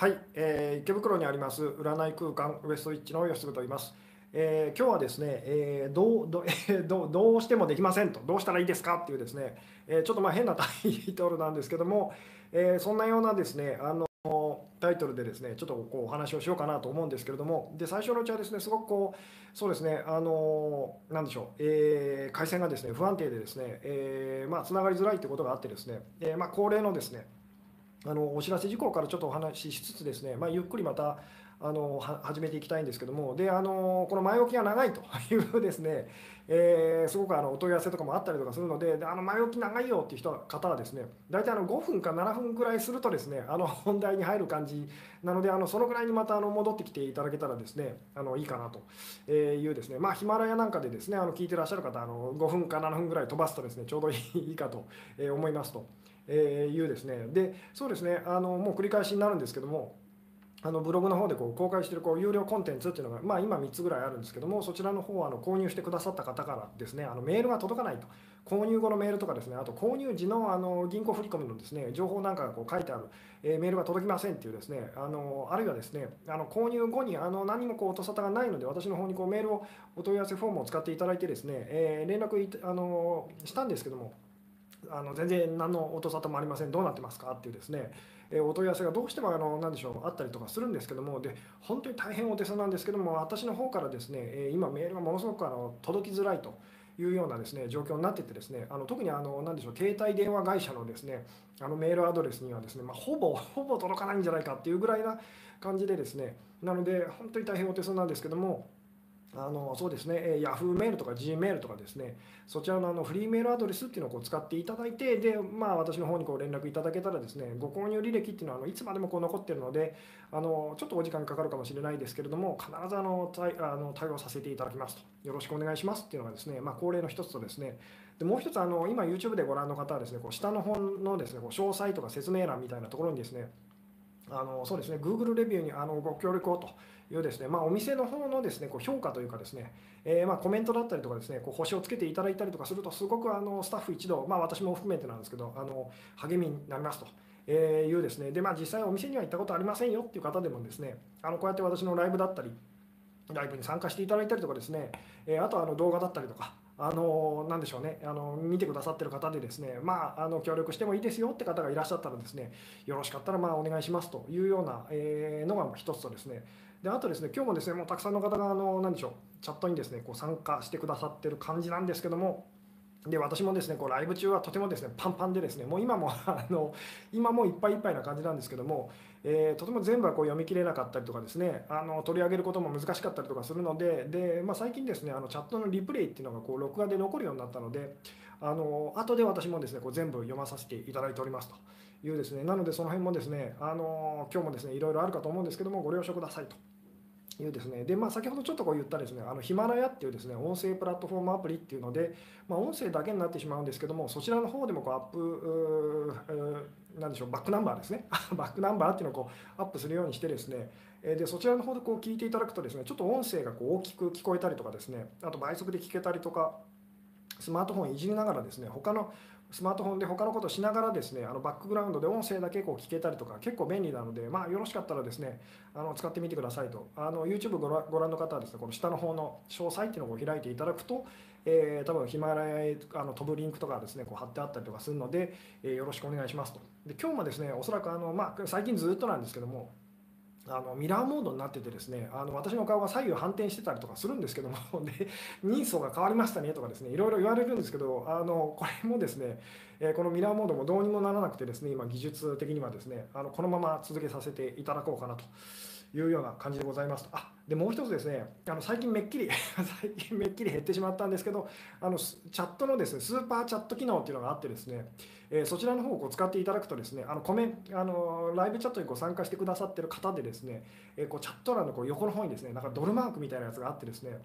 はい、えー池袋にあります占い空間ウエストイッチの吉嗣と言います。えー今日はですね、えーどうど えーどうどうしてもできませんとどうしたらいいですか？っていうですね、えーちょっとまあ変なタイトルなんですけども、えーそんなようなですねあのタイトルでですねちょっとこうお話をしようかなと思うんですけれどもで最初のうちはですねすごくこうそうですねあのなんでしょう、えー回線がですね不安定でですね、えーまあつながりづらいということがあってですね、えーまあ恒例のですねあのお知らせ事項からちょっとお話ししつつですね、まあ、ゆっくりまたあの始めていきたいんですけどもであのこの前置きが長いというですね、えーすごくあのお問い合わせとかもあったりとかするのであの前置き長いよっていう人方はですね大体あの5分か7分ぐらいするとですねあの 本題に入る感じなのであのそのぐらいにまたあの戻ってきていただけたらですねあのいいかなというですねまあヒマラヤなんかでですねあの聞いてらっしゃる方あの5分か7分ぐらい飛ばすとですねちょうどいいかと思いますと。えーいうですね。でそうですね。あのもう繰り返しになるんですけどもあのブログの方でこう公開しているこう有料コンテンツっていうのが、まあ、今3つぐらいあるんですけどもそちらの方はあの購入してくださった方からですねあのメールが届かないと。購入後のメールとかですねあと購入時のあの銀行振込のですね情報なんかがこう書いてある、えーメールが届きませんっていうですねあのあるいはですねあの購入後にあの何もこう音沙汰がないので私の方にこうメールをお問い合わせフォームを使っていただいてですね、え連絡あのしたんですけどもあの全然何の音沙汰もありません。どうなってますか？っていうですね、えーお問い合わせがどうしてもあの何でしょうあったりとかするんですけどもで本当に大変お手数なんですけども私の方からですね、えー今メールがものすごくあの届きづらいというようなですね状況になっててですねあの特にあの何でしょう携帯電話会社のですねあのメールアドレスにはですね、まあ、ほぼほぼ届かないんじゃないかっていうぐらいな感じでですねなので本当に大変お手数なんですけどもあのそうですね、えー Yahoo メールとか G メールとかですね、そちらのあのフリーメールアドレスっていうのをこう使っていただいて、で、まあ、私の方にこう連絡いただけたらですね、ご購入履歴っていうのはあのいつまでもこう残ってるので、あのちょっとお時間かかるかもしれないですけれども、必ずあの対あの対応させていただきますと、よろしくお願いしますっていうのがですね、まあ、恒例の一つとですね、でもう一つあの、今 YouTube でご覧の方はですね、こう下の方のですね、こう詳細とか説明欄みたいなところにですね、あのそうですね、Google レビューにあのご協力をというですね、まあ、お店の方のですね、こう評価というかですね、えーまあコメントだったりとかですね、こう星をつけていただいたりとかすると、すごくあのスタッフ一同、まあ、私も含めてなんですけど、あの励みになりますと。えーいうですねで、まあ、実際お店には行ったことありませんよっていう方でもですねあのこうやって私のライブだったりライブに参加していただいたりとかですね、えあとはあの動画だったりとか、あのなんでしょうねあの見てくださってる方でですねまああの協力してもいいですよって方がいらっしゃったらですねよろしかったらまあお願いしますというような、えのが一つとですねであとですね今日もですねもうたくさんの方があの何でしょうチャットにですねこう参加してくださってる感じなんですけどもで私もですねこうライブ中はとてもですねパンパンでですねもう今も あの今もいっぱいいっぱいな感じなんですけども、えーとても全部はこう読み切れなかったりとかですねあの取り上げることも難しかったりとかするのでで、まあ、最近ですねあのチャットのリプレイっていうのがこう録画で残るようになったのであの後で私もですねこう全部読まさせていただいておりますというですねなのでその辺もですねあの今日もですねいろいろあるかと思うんですけどもご了承くださいと。いうですね。でまあ、先ほどちょっとこう言ったですねあのヒマラヤっていうですね音声プラットフォームアプリっていうので、まあ、音声だけになってしまうんですけどもそちらの方でもこうアップうなんでしょうバックナンバーですね。バックナンバーっていうのをこうアップするようにしてですねでそちらの方でこう聞いていただくとですねちょっと音声がこう大きく聞こえたりとかですねあと倍速で聞けたりとかスマートフォンいじりながらですね他のスマートフォンで他のことをしながらですねあのバックグラウンドで音声だけこう聞けたりとか結構便利なのでまあよろしかったらですねあの使ってみてくださいと。あの YouTube ご覧ご覧の方はですねこの下の方の詳細っていうのを開いていただくと、えー多分ヒマラヤへあの飛ぶリンクとかですねこう貼ってあったりとかするので、えーよろしくお願いしますと。で今日もですねおそらくあの、まあ、最近ずっとなんですけどもあのミラーモードになっててですねあの私の顔が左右反転してたりとかするんですけども で人相が変わりましたねとかですねいろいろ言われるんですけどあのこれもですね、えこのミラーモードもどうにもならなくてですね今技術的にはですねあのこのまま続けさせていただこうかなと。いうような感じでございますあでもう一つですねあの最近めっきり 最近めっきり減ってしまったんですけどあのチャットのですねスーパーチャット機能っていうのがあってですねえーそちらの方をこう使っていただくとですねあのコメンあのライブチャットにこう参加してくださってる方でですね、えーこうチャット欄のこう横の方にですねなんかドルマークみたいなやつがあってですね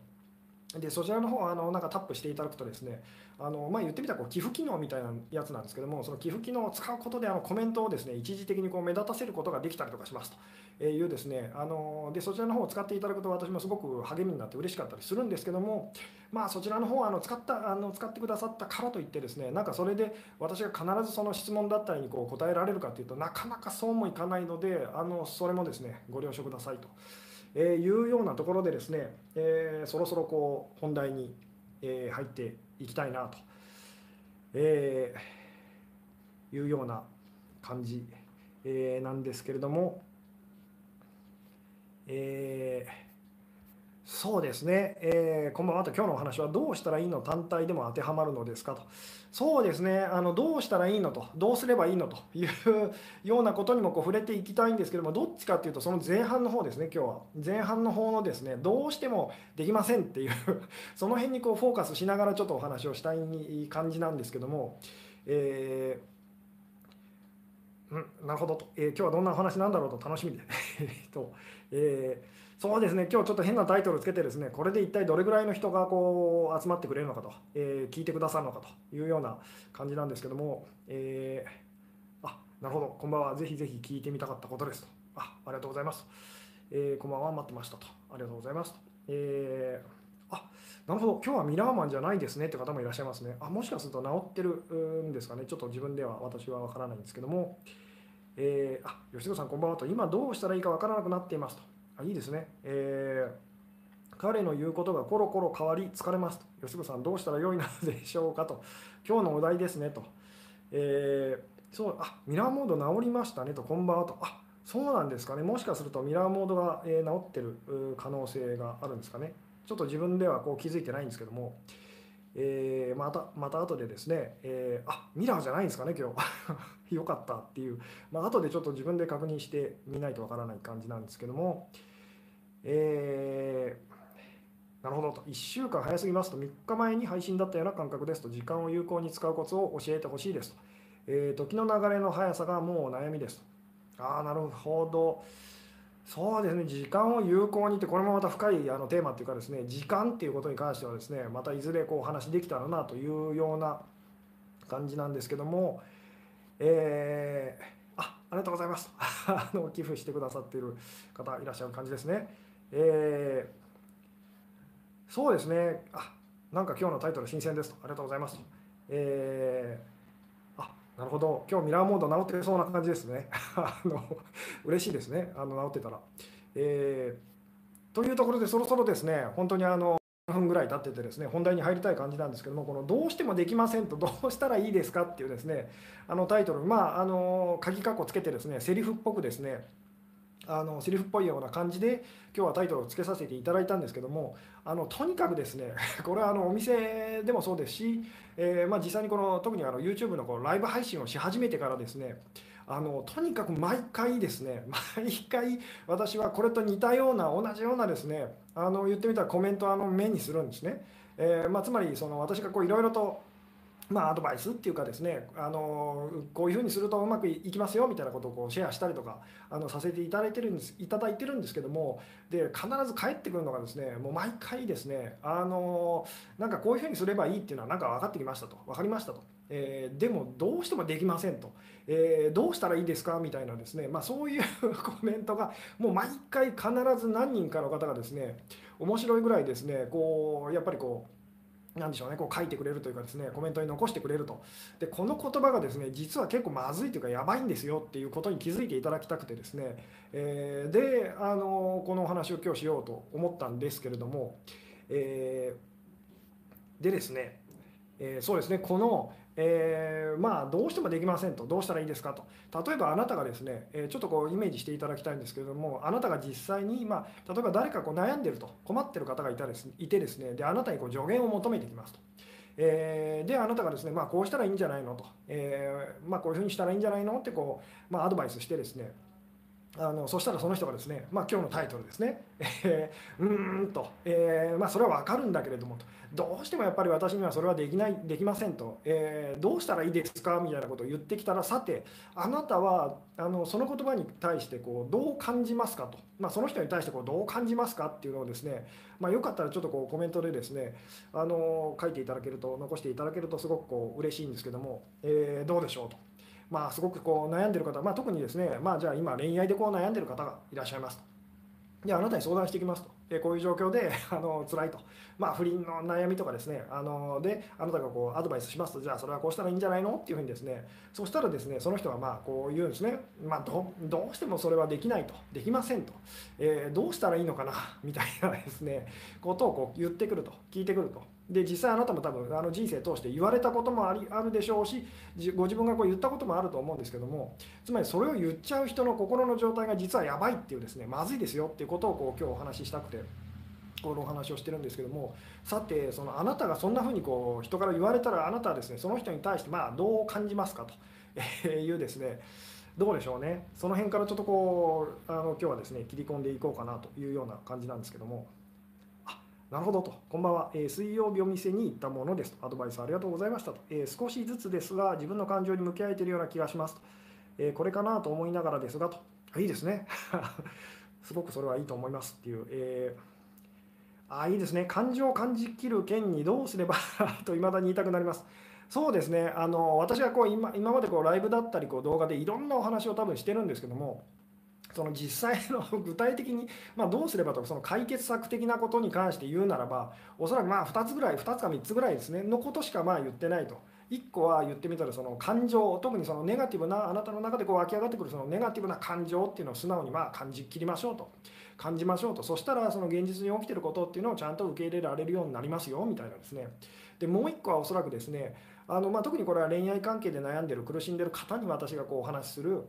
でそちらの方あのなんかタップしていただくとですねあの、まあ、言ってみたらこう寄付機能みたいなやつなんですけどもその寄付機能を使うことであのコメントをですね一時的にこう目立たせることができたりとかしますと。いうですねあのでそちらの方を使っていただくと私もすごく励みになって嬉しかったりするんですけども、まあ、そちらの方あの使ったあの使ってくださったからといってですねなんかそれで私が必ずその質問だったりにこう答えられるかというとなかなかそうもいかないのであのそれもですねご了承くださいと。えいうようなところでですね、えそろそろこう本題に、え入っていきたいなと、えいうような感じ、えなんですけれども、えーそうですね、えー、こんばんは。と今日のお話はどうしたらいいの単体でも当てはまるのですかと。そうですね。あのどうしたらいいのとどうすればいいのと いうようなことにもこう触れていきたいんですけどもどっちかっていうとその前半の方ですね今日は。前半の方のですねどうしてもできませんっていう その辺にこうフォーカスしながらちょっとお話をしたい感じなんですけどもえーうん、なるほどと、えー、今日はどんなお話なんだろうと楽しみで。えっと、えーそうですね。今日ちょっと変なタイトルつけてですねこれで一体どれぐらいの人がこう集まってくれるのかと、えー、聞いてくださるのかというような感じなんですけども、えー、あなるほど。こんばんは。ぜひぜひ聞いてみたかったことですと。あありがとうございます、え、こんばんは。待ってましたと。ありがとうございますと、えー、あなるほど。今日はミラーマンじゃないですね。って方もいらっしゃいますね。あもしかすると治ってるんですかね。ちょっと自分では私は分からないんですけども。えー、あ吉野さんこんばんはと。今どうしたらいいか分からなくなっていますと。あいいですね、えー、彼の言うことがコロコロ変わり疲れますと。吉野さんどうしたらよいのでしょうかと。今日のお題ですねと、えー、そうあミラーモード治りましたねと。こんばんはと。あそうなんですかね。もしかするとミラーモードが、え治ってる可能性があるんですかね。ちょっと自分ではこう気づいてないんですけども、えー、またまた後でですね、えー、あミラーじゃないんですかね今日。よかったっていう、まあ後でちょっと自分で確認してみないとわからない感じなんですけども、えー、なるほどと。1週間早すぎますと3日前に配信だったような感覚ですと。時間を有効に使うコツを教えてほしいですと、えー、時の流れの速さがもう悩みですと。ああなるほど。そうですね。時間を有効にってこれもまた深いあのテーマっていうかですね時間っていうことに関してはですねまたいずれこうお話できたらなというような感じなんですけどもえー、あありがとうございます。あの寄付してくださっている方いらっしゃる感じですね。えー、そうですね。あなんか今日のタイトル新鮮ですと。ありがとうございます。えーなるほど。今日ミラーモード治ってそうな感じですね。あの嬉しいですね。あの治ってたら、えー、というところでそろそろですね本当にあの分ぐらい経っててですね本題に入りたい感じなんですけどもこの「どうしてもできません」と「どうしたらいいですか?」っていうですねあのタイトルまああの鍵括弧つけてですねセリフっぽくですねあのセリフっぽいような感じで今日はタイトルをつけさせていただいたんですけどもあのとにかくですね これはあのお店でもそうですし、えー、まあ、実際にこの特にあの YouTube のこのライブ配信をし始めてからですねあのとにかく毎回ですね毎回私はこれと似たような同じようなですねあの言ってみたらコメントあの目にするんですね、えー、まあ、つまりその私がいろいろとまあ、アドバイスっていうかですねあのこういうふうにするとうまくいきますよみたいなことをこうシェアしたりとかあのさせていただいてるんですいただいてるんですけどもで必ず返ってくるのがですねもう毎回ですねあのなんかこういうふうにすればいいっていうのはなんか分かってきましたと。分かりましたと、えー、でもどうしてもできませんと、えー、どうしたらいいですか？みたいなですね、まあ、そういう コメントがもう毎回必ず何人かの方がですね面白いぐらいですねこうやっぱりこうなんでしょうね、こう書いてくれるというかですね、コメントに残してくれると。で、この言葉がですね、実は結構まずいというか、やばいんですよっていうことに気づいていただきたくてですね、えー、で、あの、このお話を今日しようと思ったんですけれども、えー、でですね、えー、そうですね、この、えー、まあどうしてもできませんとどうしたらいいですかと例えばあなたがですね、え、ちょっとこうイメージしていただきたいんですけれどもあなたが実際に、まあ、例えば誰かこう悩んでると困ってる方がいたですいてですねであなたにこう助言を求めてきますと。えー、であなたがですね、まあ、こうしたらいいんじゃないのと、えーまあ、こういうふうにしたらいいんじゃないのってこう、まあ、アドバイスしてですねあのそしたらその人がですね、まあ、今日のタイトルですね、えー、うーんと、えーまあ、それは分かるんだけれどもと。どうしてもやっぱり私にはそれはできないできませんと、えー、どうしたらいいですかみたいなことを言ってきたらさてあなたはあのその言葉に対してこうどう感じますかと、まあ、その人に対してこうどう感じますかっていうのをですね、まあ、よかったらちょっとこうコメントでですねあの書いていただけると残していただけるとすごくこう嬉しいんですけども、え、どうでしょうと。まあ、すごくこう悩んでる方、まあ、特にですね、まあ、じゃあ今恋愛でこう悩んでる方がいらっしゃいますと。であなたに相談してきますと。でこういう状況で あの辛いと、まあ、不倫の悩みとかですねあのであなたがこうアドバイスしますと。じゃあそれはこうしたらいいんじゃないのっていうふうにですね。そしたらですねその人はまあこう言うんですね、まあど、どうしてもそれはできないと。できませんと、えー、どうしたらいいのかな？みたいなですねことをこう言ってくると。聞いてくると。で実際あなたも多分あの人生通して言われたこともありあるでしょうしご自分がこう言ったこともあると思うんですけどもつまりそれを言っちゃう人の心の状態が実はやばいっていうですねまずいですよっていうことをこう今日お話ししたくて。このお話をしてるんですけどもさてそのあなたがそんなふうにこう人から言われたらあなたはですねその人に対してまあどう感じますかというですねどうでしょうねその辺からちょっとこうあの今日はですね切り込んでいこうかなというような感じなんですけども。なるほどと、こんばんは、えー、水曜日お店に行ったものですと、アドバイスありがとうございましたと、えー、少しずつですが、自分の感情に向き合えているような気がしますと、えー、これかなと思いながらですがと、いいですね、すごくそれはいいと思いますっていう、えー、あいいですね、感情を感じきる件にどうすればと、いまだに言いたくなります。そうですね、あの私はこう今今までこうライブだったりこう動画でいろんなお話を多分してるんですけども、その実際の 具体的に、まあ、どうすればとかその解決策的なことに関して言うならばおそらくまあ2つぐらい2つか3つぐらいですねのことしかまあ言ってないと。1個は言ってみたらその感情特にそのネガティブなあなたの中でこう湧き上がってくるそのネガティブな感情っていうのを素直にまあ感じきりましょうと。感じましょうと。そしたらその現実に起きてることっていうのをちゃんと受け入れられるようになりますよみたいなですね。でもう1個はおそらくですねあのまあ特にこれは恋愛関係で悩んでる苦しんでる方に私がこうお話しする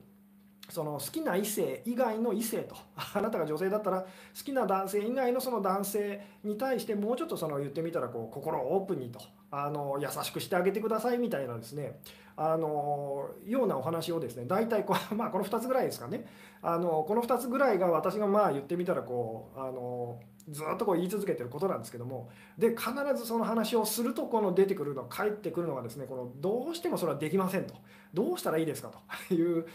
その好きな異性以外の異性と。あなたが女性だったら好きな男性以外のその男性に対してもうちょっとその言ってみたらこう心をオープンにとあの優しくしてあげてくださいみたいなですね。あのようなお話をですね大体こ, まあ、この2つぐらいですかね。あのこの2つぐらいが私がまあ言ってみたらこうあのずっとこう言い続けてることなんですけども。で必ずその話をするとこの出てくるの返ってくるのがですねこのどうしてもそれはできませんと。どうしたらいいですかという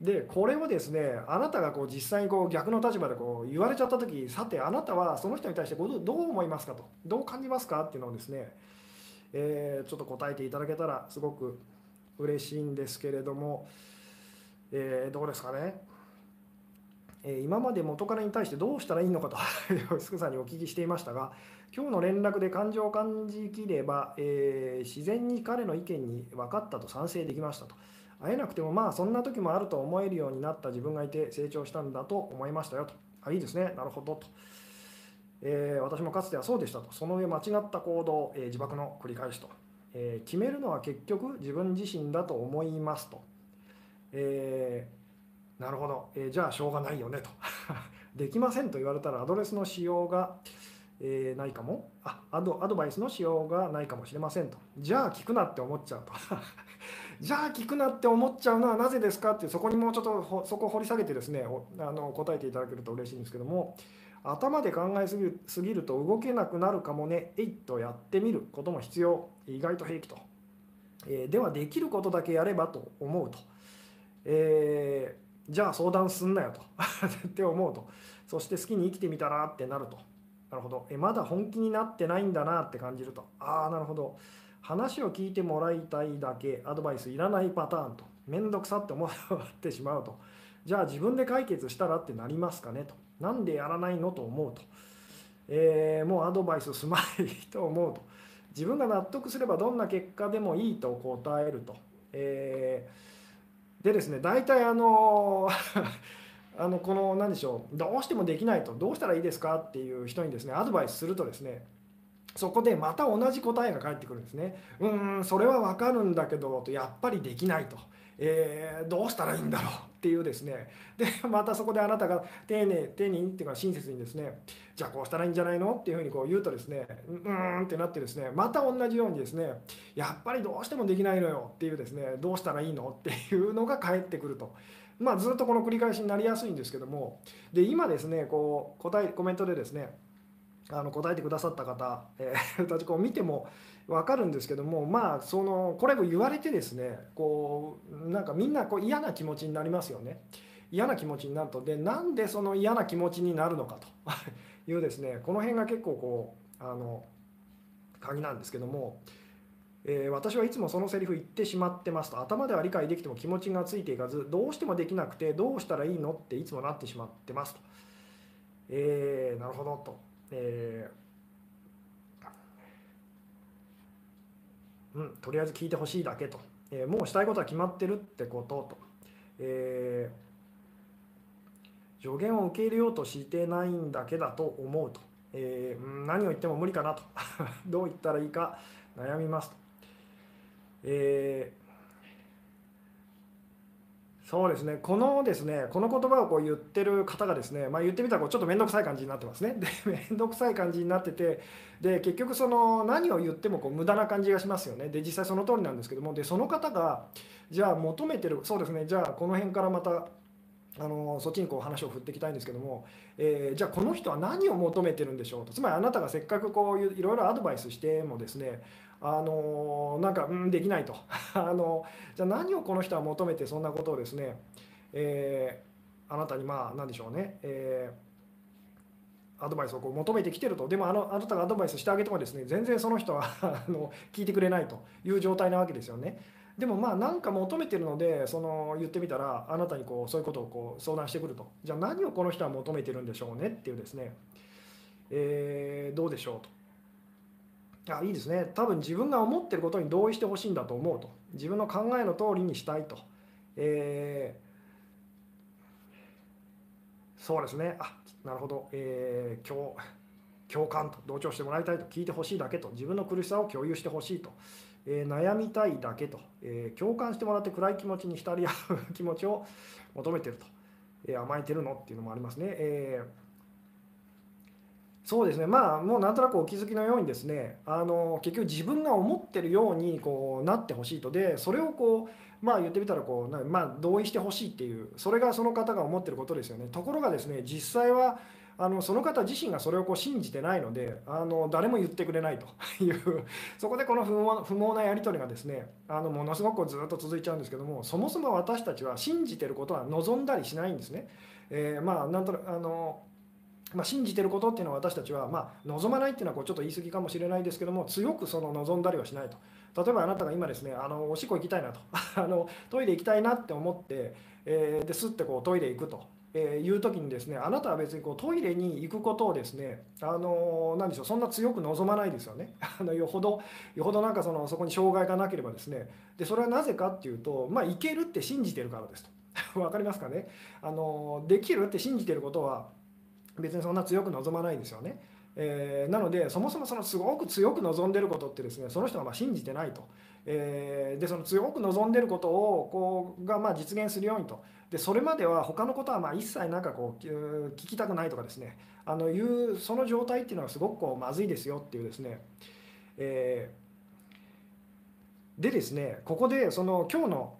でこれをですねあなたがこう実際にこう逆の立場でこう言われちゃった時さてあなたはその人に対してどう思いますかとどう感じますかっていうのをですね、えー、ちょっと答えていただけたらすごく嬉しいんですけれども、えー、どうですかね、えー、今まで元彼に対してどうしたらいいのかと すぐさんにお聞きしていましたが今日の連絡で感情を感じきれば、え自然に彼の意見に分かったと賛成できましたと。会えなくてもまあそんな時もあると思えるようになった自分がいて成長したんだと思いましたよと。あいいですね。なるほどと。えー、私もかつてはそうでしたと。その上間違った行動、えー、自爆の繰り返しと、えー、決めるのは結局自分自身だと思いますと。えなるほど、えじゃあしょうがないよねと。できませんと言われたらアドレスの使用が、えないかもあアドアドバイスの使用がないかもしれませんと。じゃあ聞くなって思っちゃうと。じゃあ聞くなって思っちゃうのはなぜですかってそこにもうちょっとそこを掘り下げてですねあの答えていただけると嬉しいんですけども頭で考えすぎるすぎると動けなくなるかもねえいっとやってみることも必要。意外と平気と、えー、ではできることだけやればと思うと、えー、じゃあ相談すんなよと。って思うと。そして好きに生きてみたらってなると。なるほど。えまだ本気になってないんだなって感じると。ああなるほど。話を聞いてもらいたいだけアドバイスいらないパターンと面倒くさって思ってしまうと。じゃあ自分で解決したらってなりますかねと。なんでやらないのと思うと、えー、もうアドバイスすまないと思うと。自分が納得すればどんな結果でもいいと答えると、えー、でですね大体あの あのこの何でしょうどうしてもできないとどうしたらいいですかっていう人にですねアドバイスするとですねそこでまた同じ答えが返ってくるんですね。うんそれは分かるんだけどとやっぱりできないと、えー、どうしたらいいんだろうっていうですねでまたそこであなたが丁寧丁寧にっていうか親切にですねじゃあこうしたらいいんじゃないのっていうふうにこう言うとですねうーんってなってですねまた同じようにですねやっぱりどうしてもできないのよっていうですねどうしたらいいのっていうのが返ってくると。まあ、ずっとこの繰り返しになりやすいんですけどもで今ですねこう答えコメントでですねあの答えてくださった方、えー、たちこう見ても分かるんですけどもまあそのこれを言われてですねこうなんかみんなこう嫌な気持ちになりますよね嫌な気持ちになるとでなんでその嫌な気持ちになるのかと いうですねこの辺が結構こうあの鍵なんですけども、えー、私はいつもそのセリフ言ってしまってますと頭では理解できても気持ちがついていかずどうしてもできなくてどうしたらいいのっていつもなってしまってますと。えー、なるほどと。えーうん、とりあえず聞いてほしいだけと、えー、もうしたいことは決まってるってことと、えー、助言を受け入れようとしてないんだけだと思うと、えー、何を言っても無理かなと。どう言ったらいいか悩みますと、えそうですね。このですねこの言葉をこう言ってる方がですね、まあ、言ってみたらこうちょっと面倒くさい感じになってますね。で面倒くさい感じになっててで結局その何を言ってもこう無駄な感じがしますよね。で実際その通りなんですけどもでその方がじゃあ求めてるそうですね。じゃあこの辺からまたあのそっちにこう話を振っていきたいんですけども、えー、じゃあこの人は何を求めてるんでしょうと。つまりあなたがせっかくこういろいろアドバイスしてもですねあのなんか、うん、できないと あのじゃあ何をこの人は求めてそんなことをですね、えー、あなたにまあ何でしょうね、えー、アドバイスをこう求めてきてるとでもあのあなたがアドバイスしてあげてもですね全然その人は あの聞いてくれないという状態なわけですよね。でもまあ何か求めてるのでその言ってみたらあなたにこうそういうことをこう相談してくるとじゃあ何をこの人は求めてるんでしょうねっていうですね、えー、どうでしょうと。あいいですね。多分自分が思ってることに同意してほしいんだと思うと。自分の考えの通りにしたいと、えー、そうですね。あなるほど、えー、共共感と。同調してもらいたいと聞いてほしいだけと。自分の苦しさを共有してほしいと、えー、悩みたいだけと、えー、共感してもらって暗い気持ちに浸り合う気持ちを求めてると、え、甘えてるのっていうのもありますね。えーそうですね。まあもうなんとなくお気づきのようにですねあの結局自分が思ってるようにこうなってほしいと。でそれをこうまあ言ってみたらこうまあ同意してほしいっていうそれがその方が思ってることですよね。ところがですね実際はあのその方自身がそれをこう信じてないのであの誰も言ってくれないと。いうそこでこの不毛なやり取りがですねあのものすごくずっと続いちゃうんですけどもそもそも私たちは信じてることは望んだりしないんですね。えー、まあなんとあのまあ、信じてることっていうのは私たちは、まあ、望まないっていうのはこうちょっと言い過ぎかもしれないですけども強くその望んだりはしないと。例えばあなたが今ですねあのおしっこ行きたいなと。あのトイレ行きたいなって思って、えー、ですってこうトイレ行くと。えー、いう時にですねあなたは別にこうトイレに行くことをですねあの何でしょうそんな強く望まないですよね。あのよほどよほどなんかそのそこに障害がなければですね。でそれはなぜかっていうとまあ行けるって信じてるからですと。分かりますかね？あのできるって信じてることは別にそんな強く望まないんですよね。えー、なのでそもそもそのすごく強く望んでることってですねその人がま信じてないと、えー、でその強く望んでることをこうがま実現するようにと。でそれまでは他のことはま一切なんかこう聞きたくないとかですね。あのいうその状態っていうのはすごくこうまずいですよっていうですね、えー、でですねここでその今日の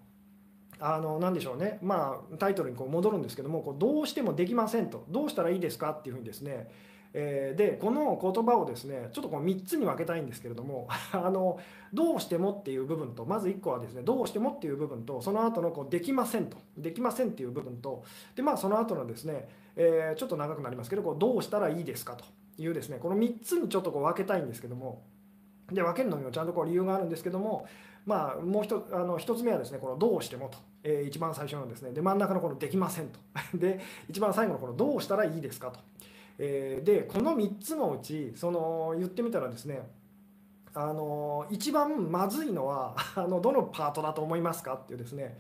あの何でしょうね。まあタイトルにこう戻るんですけどもこうどうしてもできませんと。どうしたらいいですかっていうふうにですねえー、でこの言葉をですねちょっとこう3つに分けたいんですけれども あのどうしてもっていう部分とまず1個はですねどうしてもっていう部分とその後のこうできませんと。できませんっていう部分とでまあその後のですね、えー、ちょっと長くなりますけどこうどうしたらいいですかと。いうですねこの3つにちょっとこう分けたいんですけどもで分けるのにもちゃんとこう理由があるんですけどもまあ、もう一あの一つ目はですねこの「どうしても」と、えー、一番最初のですねで真ん中のこの「できません」と で一番最後のこの「どうしたらいいですか」と、えー、でこの3つのうちその言ってみたらですねあの一番まずいのは あのどのパートだと思いますかっていうですね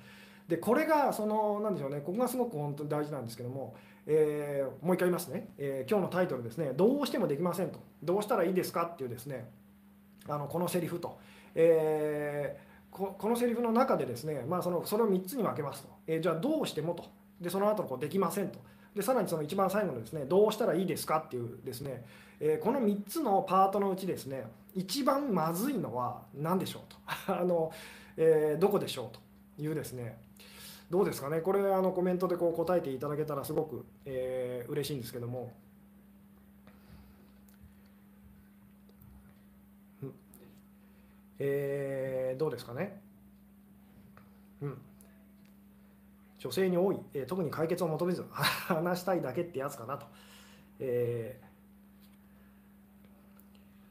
でこれがその何でしょうねここがすごく本当に大事なんですけども、えー、もう一回言いますね、えー、今日のタイトルですね「どうしてもできません」と「どうしたらいいですか?」っていうですねあのこのセリフと。えー、ここのセリフの中でですね、まあ、そのそれを3つに分けますと、えー、じゃあどうしてもと。でその後のこうできませんと。でさらにその一番最後のですねどうしたらいいですかっていうですね、えー、この3つのパートのうちですね一番まずいのは何でしょうと。あの、えー、どこでしょうというですね。どうですかね。これあのコメントでこう答えていただけたらすごく、えー、嬉しいんですけども。えー、どうですかね、うん、女性に多い、えー、特に解決を求めず 話したいだけってやつかなと、え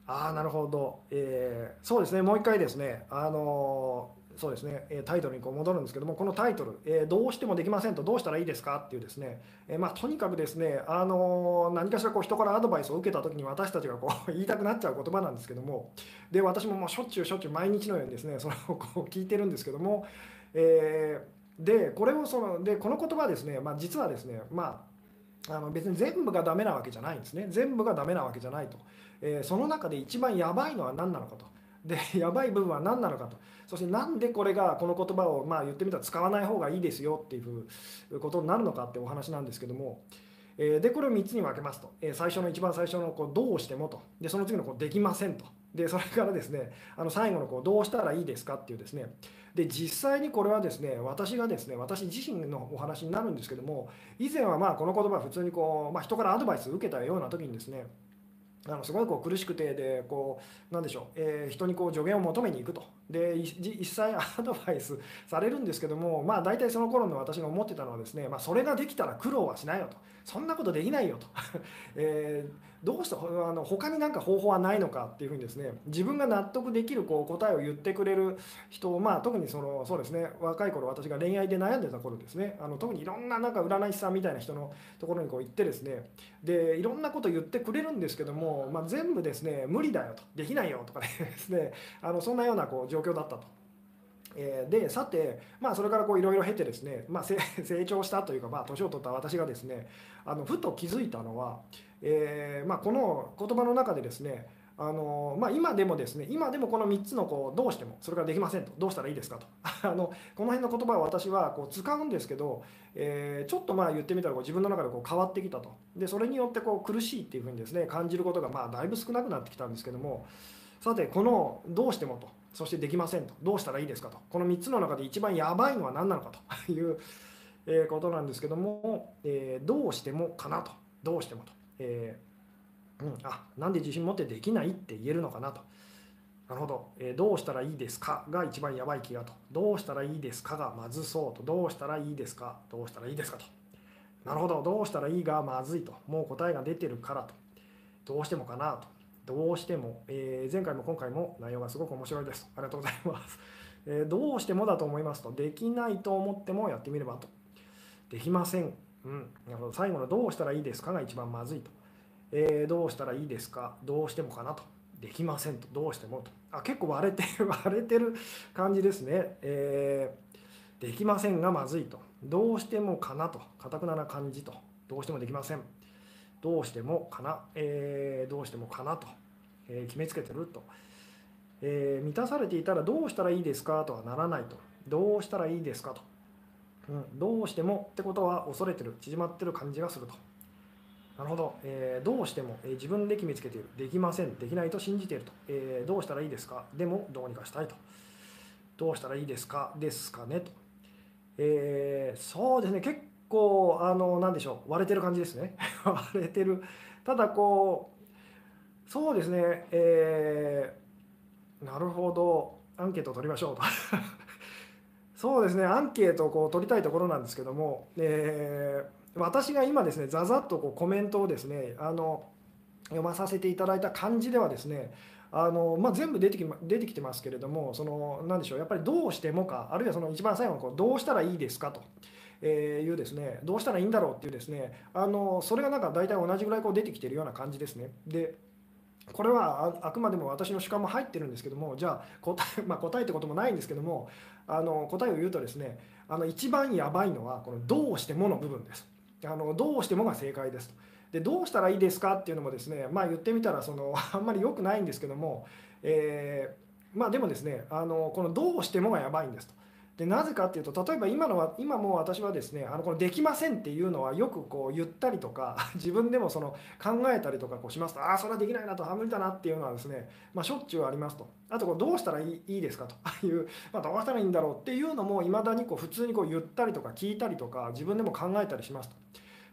ー、ああなるほど、えー、そうですね。もう一回ですね。あのそうですね。タイトルにこう戻るんですけどもこのタイトル、え、どうしてもできませんとどうしたらいいですかっていうですね、え、まあ、とにかくですね、あの何かしらこう人からアドバイスを受けた時に私たちがこう 言いたくなっちゃう言葉なんですけどもで私ももうしょっちゅうしょっちゅう毎日のようにですねそれをこう聞いてるんですけども、えー、でこれをそのでこの言葉ですね、まあ、実はですねまああの別に全部がダメなわけじゃないんですね。全部がダメなわけじゃないと、えその中で一番やばいのは何なのかと。で やばい部分は何なのかと。そしてなんでこれがこの言葉をまあ言ってみたら使わない方がいいですよっていうことになるのかってお話なんですけども、えでこれを3つに分けますと、え最初の一番最初のこうどうしてもとでその次のこうできませんと。でそれからですねあの最後のこうどうしたらいいですかっていうですね。で実際にこれはですね私がですね私自身のお話になるんですけども以前はまあこの言葉普通にこう、まあ、人からアドバイスを受けたような時にですねあのすごいこう苦しくてでこうなんでしょう、えー、人にこう助言を求めに行くと。で実際アドバイスされるんですけどもまあ大体その頃の私が思ってたのはですね、まあ、それができたら苦労はしないよと。そんなことできないよと、えー、どうしてあの他になんか方法はないのかっていうふうにですね自分が納得できるこう答えを言ってくれる人まあ特にそのそうですね若い頃私が恋愛で悩んでた頃ですね。あの特にいろんななんか占い師さんみたいな人のところにこう行ってですねでいろんなこと言ってくれるんですけども、まあ、全部ですね無理だよと。できないよとかですねあのそんなようなこう状況だったと。えでさて、まあ、それからいろいろ経てですね、まあ、成長したというか、まあ、年を取った私がですねあのふと気づいたのはえー、まあ、この言葉の中でですねあのまあ、今でもですね今でもこの3つのこうどうしてもそれからできませんとどうしたらいいですかと。あのこの辺の言葉を私はこう使うんですけど、えー、ちょっとまあ言ってみたらこう自分の中でこう変わってきたと。でそれによってこう苦しいっていうふうにですね感じることがまあだいぶ少なくなってきたんですけどもさてこのどうしてもと。そしてできませんとどうしたらいいですかとこの3つの中で一番やばいのは何なのかと いうえことなんですけども、え、どうしてもかなとどうしてもと。えー、うん、あなんで自信持ってできないって言えるのかなと。なるほど、えー、どうしたらいいですかが一番やばい気がと。どうしたらいいですかがまずそうと。どうしたらいいですか？どうしたらいいですかと。なるほど、どうしたらいいがまずいと。もう答えが出てるからと。どうしてもかなと。どうしても、えー、前回も今回も内容がすごく面白いです。ありがとうございます。えー、どうしてもだと思いますと。できないと思ってもやってみればと。できません。うん、最後のどうしたらいいですかが一番まずいと、えー、どうしたらいいですか？どうしてもかなと。できませんと。どうしてもと。あ結構割れてる 割れてる感じですね、えー、できませんがまずいと。どうしてもかなと。かたくなな感じと。どうしてもできません。どうしてもかな、えー、どうしてもかなと、えー、決めつけてると、えー、満たされていたらどうしたらいいですか？とはならないと。どうしたらいいですか？と。うん、どうしてもってことは恐れてる。縮まってる感じがすると。なるほど、えー、どうしても、え、自分で決めつけている。できません。できないと信じていると、えー、どうしたらいいですか？でもどうにかしたいと。どうしたらいいですか？ですかね？と、えそうですね。結構あの何でしょう割れてる感じですね。割れてる。ただこうそうですねえなるほどアンケートを取りましょうと。そうですねアンケートをこう取りたいところなんですけども、えー、私が今ですねざざっとこうコメントをですねあの読まさせていただいた感じではですねあのまあ、全部出てきま出てきてますけれどもその何でしょうやっぱりどうしてもかあるいはその一番最後のこうどうしたらいいですかと。えいうですねどうしたらいいんだろうっていうですねあのそれがなんか大体同じぐらいこう出てきてるような感じですね。でこれはあくまでも私の主観も入ってるんですけどもじゃあ答え, まあ、答えってこともないんですけどもあの答えを言うとですねあの一番やばいのはこの「どうしても」の部分です。あのどうしてもが正解ですと。でどうしたらいいですかっていうのもですねまあ言ってみたらその あんまり良くないんですけども、えー、まあでもですねあのこの「どうしても」がやばいんですと。でなぜかっていうと例えば今のは今も私はですねあのこのできませんっていうのはよくこう言ったりとか 自分でもその考えたりとかこうしますとああそれはできないなとあ無理だなっていうのはですね、まあ、しょっちゅうありますとあとこうどうしたらいいですかと いう、まあ、どうしたらいいんだろうっていうのもいまだにこう普通にこう言ったりとか聞いたりとか自分でも考えたりしますと。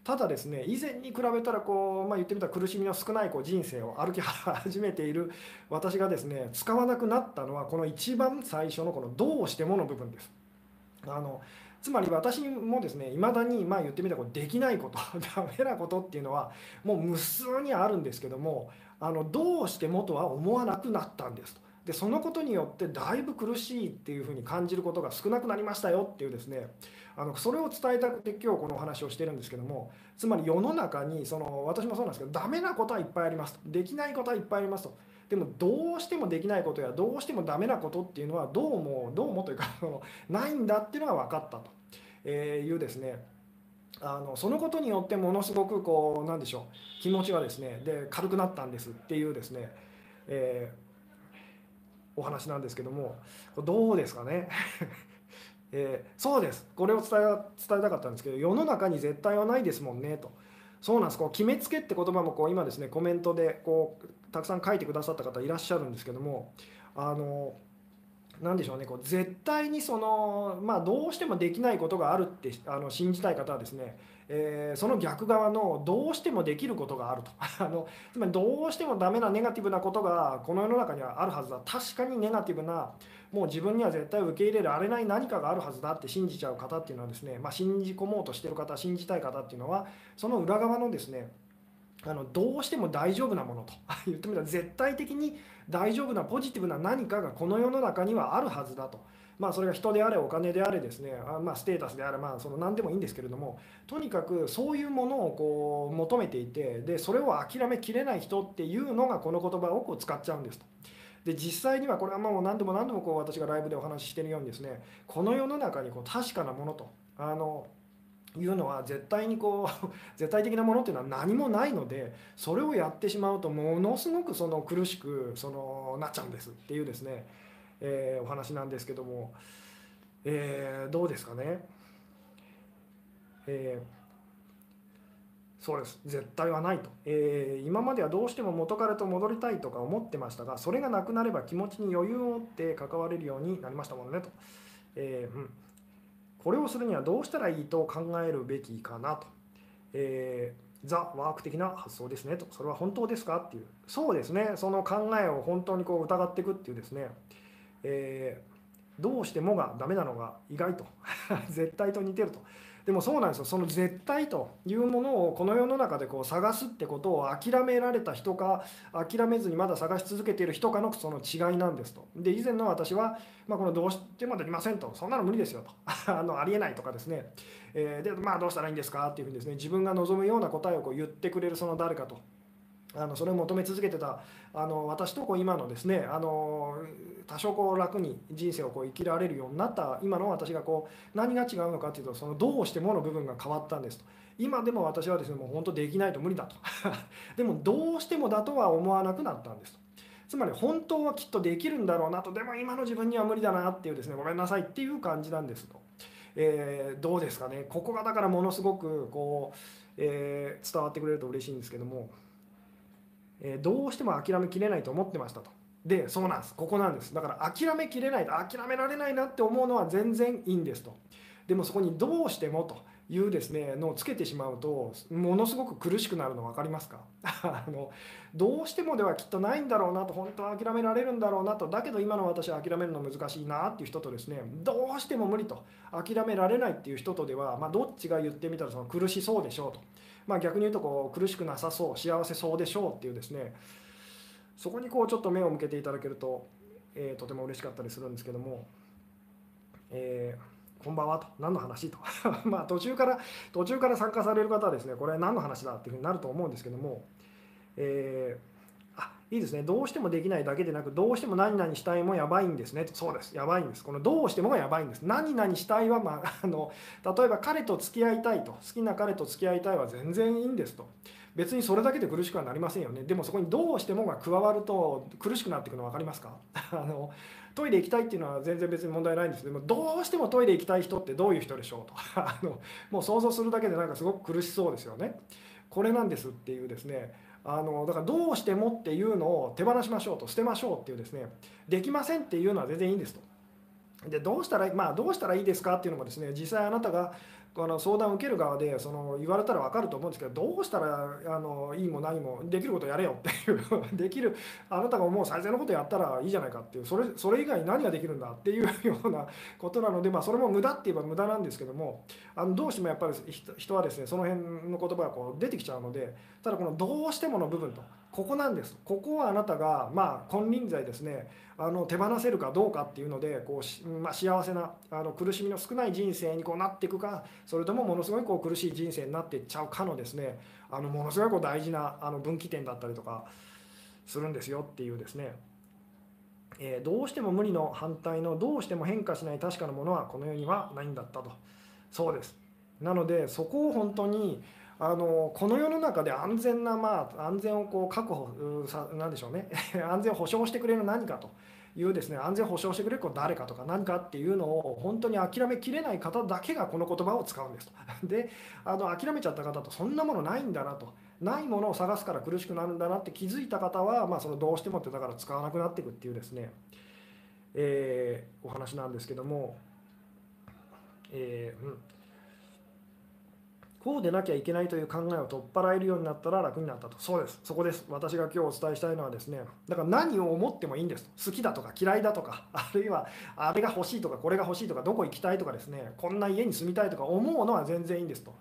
ただですね以前に比べたらこう、まあ、言ってみたら苦しみの少ないこう人生を歩き始めている私がですね使わなくなったのはこの一番最初のこの「どうしても」の部分です。あのつまり私もですねいまだにまあ言ってみたらこうできないこと ダメなことっていうのはもう無数にあるんですけどもあのどうしてもとは思わなくなったんですと。でそのことによってだいぶ苦しいっていうふうに感じることが少なくなりましたよっていうですねあのそれを伝えたくて今日このお話をしてるんですけどもつまり世の中にその私もそうなんですけどダメなことはいっぱいありますとできないことはいっぱいありますとでもどうしてもできないことやどうしてもダメなことっていうのはどうもどうもというかないんだっていうのが分かったというですね。あのそのことによってものすごくこうなんでしょう気持ちがですねで軽くなったんですっていうですね、えーお話なんですけどもどうですかね？えー、そうです。これを伝え伝えたかったんですけど世の中に絶対はないですもんねと。そうなんです。こう決めつけって言葉もこう今ですねコメントでこうたくさん書いてくださった方いらっしゃるんですけどもあの何でしょうねこう絶対にその、まあ、どうしてもできないことがあるってあの信じたい方はですねえー、その逆側のどうしてもできることがあると。あのつまりどうしてもダメなネガティブなことがこの世の中にはあるはずだ。確かにネガティブなもう自分には絶対受け入れられない何かがあるはずだって信じちゃう方っていうのはですね、まあ、信じ込もうとしてる方信じたい方っていうのはその裏側のですねあのどうしても大丈夫なものと 言ってみたら絶対的に大丈夫なポジティブな何かがこの世の中にはあるはずだと。まあ、それが人であれお金であれですねあ、まあ、ステータスであれ、まあ、その何でもいいんですけれどもとにかくそういうものをこう求めていてでそれを諦めきれない人っていうのがこの言葉をこう使っちゃうんですと。で実際にはこれはもう何度も何度もこう私がライブでお話ししてるようにですねこの世の中にこう確かなものとあのいうのは絶対にこう 絶対的なものっていうのは何もないのでそれをやってしまうとものすごくその苦しくそのなっちゃうんですっていうですねえ、お話なんですけども、えー、どうですかね、えー、そうです絶対はないと、えー、今まではどうしても元彼と戻りたいとか思ってましたがそれがなくなれば気持ちに余裕を持って関われるようになりましたもんねと、えーうん、これをするにはどうしたらいいと考えるべきかなと、えーザ・ワーク的な発想ですねと。それは本当ですかっていう。そうですね。その考えを本当にこう疑っていくっていうですね。えー、どうしてもがダメなのが意外と。絶対と似てると。でもそうなんですよ。その絶対というものをこの世の中でこう探すってことを諦められた人か諦めずにまだ探し続けている人かのその違いなんですと。で以前の私は、まあ、このどうしてもできませんと。そんなの無理ですよと。あのありえないとかですね、えー、でまあどうしたらいいんですかっていうふうにですね自分が望むような答えをこう言ってくれるその誰かと。あのそれを求め続けてたあの私とこう今のですねあの多少こう楽に人生をこう生きられるようになった今の私がこう何が違うのかというとそのどうしてもの部分が変わったんですと。今でも私はですねもう本当できないと無理だと。でもどうしてもだとは思わなくなったんですと。つまり本当はきっとできるんだろうなと。でも今の自分には無理だなっていうですねごめんなさいっていう感じなんですと、えー、どうですかね。ここがだからものすごくこう、えー、伝わってくれると嬉しいんですけども。えどうしても諦めきれないと思ってましたと。でそうなんです。ここなんです。だから諦めきれない諦められないなって思うのは全然いいんですと。でもそこにどうしてもというですねのをつけてしまうとものすごく苦しくなるの分かりますか？あのどうしてもではきっとないんだろうなと本当は諦められるんだろうなと。だけど今の私は諦めるの難しいなっていう人とですねどうしても無理と。諦められないっていう人とでは、まあ、どっちが言ってみたらその苦しそうでしょうと。まあ、逆に言うとこう苦しくなさそう幸せそうでしょうっていうですね。そこにこうちょっと目を向けていただけると、えー、とても嬉しかったりするんですけども、えー、こんばんはと。何の話と。まあ途中から途中から参加される方はですねこれは何の話だっていうふうになると思うんですけども、えーいいですね。どうしてもできないだけでなくどうしても何々したいもやばいんですね。そうです。やばいんです。このどうしてもがやばいんです。何々したいは、まあ、あの例えば彼と付き合いたいと。好きな彼と付き合いたいは全然いいんですと。別にそれだけで苦しくはなりませんよね。でもそこにどうしてもが加わると苦しくなっていくの分かりますか？あのトイレ行きたいっていうのは全然別に問題ないんです。けどもどうしてもトイレ行きたい人ってどういう人でしょうと。あのもう想像するだけでなんかすごく苦しそうですよね。これなんですっていうですねあのだからどうしてもっていうのを手放しましょうと捨てましょうっていうですねできませんっていうのは全然いいんですと。でどうしたらまあどうしたらいいですかっていうのもですね実際あなたがこの相談を受ける側でその言われたら分かると思うんですけどどうしたらあのいいも何もできることやれよっていう できるあなたが思う最善のことやったらいいじゃないかっていうそれそれ以外に何ができるんだっていう ようなことなので、まあ、それも無駄って言えば無駄なんですけどもあのどうしてもやっぱり人はですねその辺の言葉がこう出てきちゃうのでただこの「どうしても」の部分とここなんです。ここはあなたがまあ金輪際ですねあの手放せるかどうかっていうのでこう、まあ、幸せなあの苦しみの少ない人生にこうなっていくかそれともものすごいこう苦しい人生になっていっちゃうかのですねあのものすごいこう大事なあの分岐点だったりとかするんですよっていうですね、えー、どうしても無理の反対のどうしても変化しない確かなものはこの世にはないんだったと。そうです。なのでそこを本当にあのこの世の中で安全な、まあ、安全をこう確保さなんでしょうね。安全を保障してくれる何かというですね安全を保障してくれる誰かとか何かっていうのを本当に諦めきれない方だけがこの言葉を使うんですと。であの諦めちゃった方とそんなものないんだなと。ないものを探すから苦しくなるんだなって気づいた方は、まあ、そのどうしてもってだから使わなくなっていくっていうですね、えー、お話なんですけども、えーうん、こうでなきゃいけないという考えを取っ払えるようになったら楽になったと。そうです。そこです。私が今日お伝えしたいのはですね。だから何を思ってもいいんです。好きだとか嫌いだとか あるいはあれが欲しいとかこれが欲しいとかどこ行きたいとかですね。こんな家に住みたいとか思うのは全然いいんですと。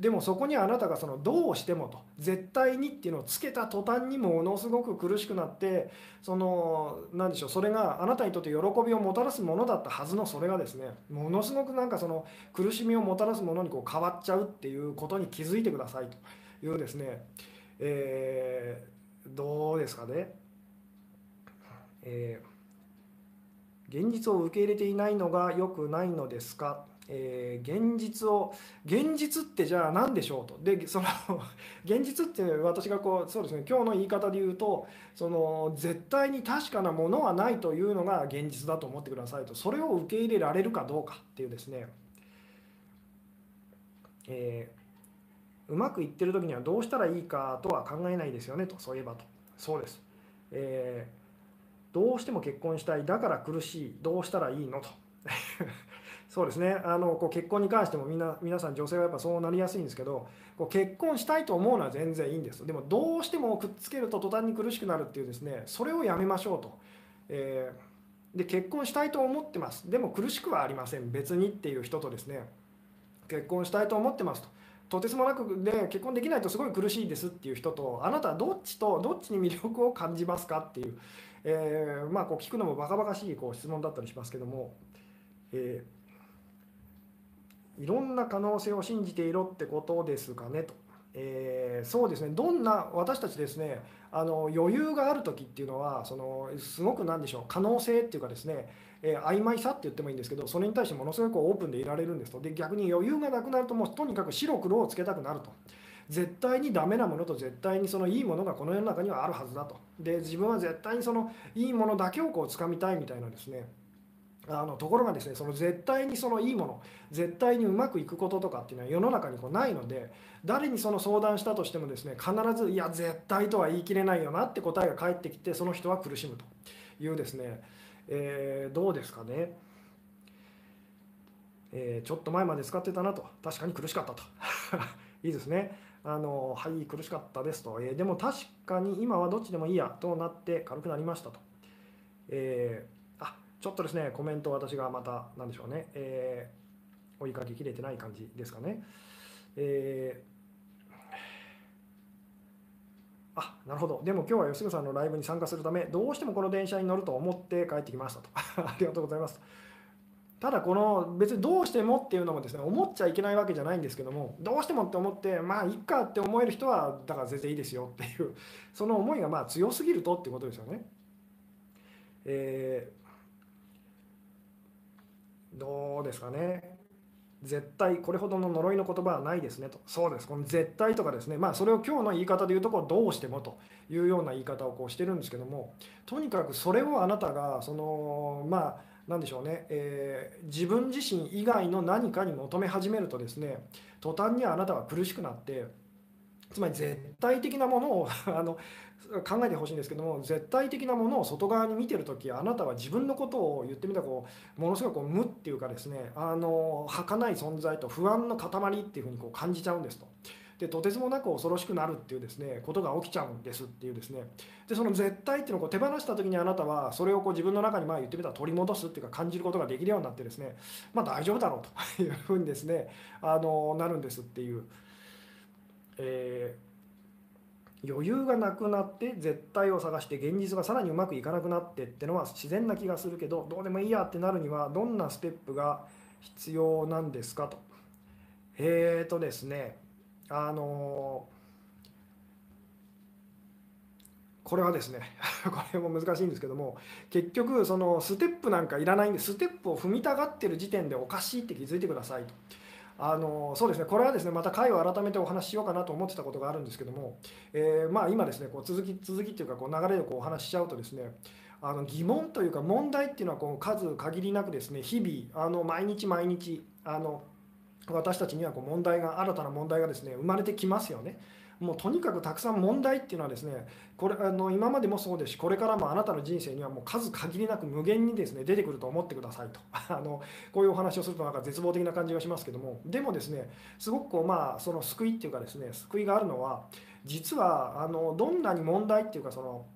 でもそこにあなたがそのどうしてもと絶対にっていうのをつけた途端にものすごく苦しくなってその何でしょうそれがあなたにとって喜びをもたらすものだったはずのそれがですねものすごくなんかその苦しみをもたらすものにこう変わっちゃうっていうことに気づいてくださいというですね、えー、どうですかね、えー、現実を受け入れていないのが良くないのですか？えー、現実を現実ってじゃあ何でしょうと。でその 現実って私がこうそうですね今日の言い方で言うとその絶対に確かなものはないというのが現実だと思ってくださいと。それを受け入れられるかどうかっていうですね、えー、うまくいってる時にはどうしたらいいかとは考えないですよねと。そういえばと。そうです、えー、どうしても結婚したい。だから苦しい。どうしたらいいのと。そうですね。あのこう結婚に関してもみんな皆さん女性はやっぱそうなりやすいんですけどこう結婚したいと思うのは全然いいんです。でもどうしてもくっつけると途端に苦しくなるっていうですねそれをやめましょうと、えー、で結婚したいと思ってます。でも苦しくはありません。別にっていう人とですね結婚したいと思ってますと。とてつもなくで結婚できないとすごい苦しいですっていう人とあなたはどっちとどっちに魅力を感じますかっていう、えー、まあこう聞くのもバカバカしいこう質問だったりしますけども、えーいろんな可能性を信じていろってことですかねと。えー、そうですね。どんな私たちですねあの余裕がある時っていうのはそのすごく何でしょう可能性っていうかですね、えー、曖昧さって言ってもいいんですけどそれに対してものすごくオープンでいられるんですと。で逆に余裕がなくなるともうとにかく白黒をつけたくなると。絶対にダメなものと絶対にそのいいものがこの世の中にはあるはずだと。で自分は絶対にそのいいものだけをこう掴みたいみたいなですね。あのところがですねその絶対にそのいいもの絶対にうまくいくこととかっていうのは世の中にこうないので誰にその相談したとしてもですね必ずいや絶対とは言い切れないよなって答えが返ってきてその人は苦しむというですね、えー、どうですかね、えー、ちょっと前まで使ってたなと。確かに苦しかったと。いいですね。あのはい苦しかったですと、えー、でも確かに今はどっちでもいいやとなって軽くなりましたと、えーちょっとですね、コメント私がまた、なんでしょうね、えー、追いかけきれてない感じですかね。えー、あなるほど、でも今日は吉野さんのライブに参加するため、どうしてもこの電車に乗ると思って帰ってきましたと。ありがとうございます。ただこの別にどうしてもっていうのもですね思っちゃいけないわけじゃないんですけどもどうしてもって思ってまあいっかって思える人はだから全然いいですよっていうその思いがまあ強すぎるとってことですよね。えーどうですかね。絶対これほどの呪いの言葉はないですねと。そうです。この絶対とかですね。まあそれを今日の言い方で言うとこうどうしてもというような言い方をこうしてるんですけども。とにかくそれをあなたがそのまあ何でしょうね、えー、自分自身以外の何かに求め始めるとですね。途端にあなたは苦しくなって。つまり絶対的なものを あの考えてほしいんですけども絶対的なものを外側に見てる時あなたは自分のことを言ってみたらこうものすごいこう無っていうかですねあの儚い存在と不安の塊っていうふうにこう感じちゃうんですと。でとてつもなく恐ろしくなるっていうですねことが起きちゃうんですっていうですねでその絶対っていうのをこう手放した時にあなたはそれをこう自分の中にまあ言ってみたら取り戻すっていうか感じることができるようになってですねまあ大丈夫だろうというふうにですねあのなるんですっていう。えー余裕がなくなって絶対を探して現実がさらにうまくいかなくなってってのは自然な気がするけどどうでもいいやってなるにはどんなステップが必要なんですかと。えーとですねあのこれはですね これも難しいんですけども結局そのステップなんかいらないんでステップを踏みたがってる時点でおかしいって気づいてくださいと。あのそうですねこれはですねまた回を改めてお話ししようかなと思ってたことがあるんですけども、えー、まあ今ですねこう続き続きっていうかこう流れでこうお話ししちゃうとですねあの疑問というか問題っていうのはこう数限りなくですね日々あの毎日毎日あの私たちにはこう問題が新たな問題がですね生まれてきますよね。もうとにかくたくさん問題っていうのはですねこれあの今までもそうですしこれからもあなたの人生にはもう数限りなく無限にですね出てくると思ってくださいと あのこういうお話をするとなんか絶望的な感じがしますけどもでもですねすごくこうまあその救いっていうかですね救いがあるのは実はあのどんなに問題っていうかその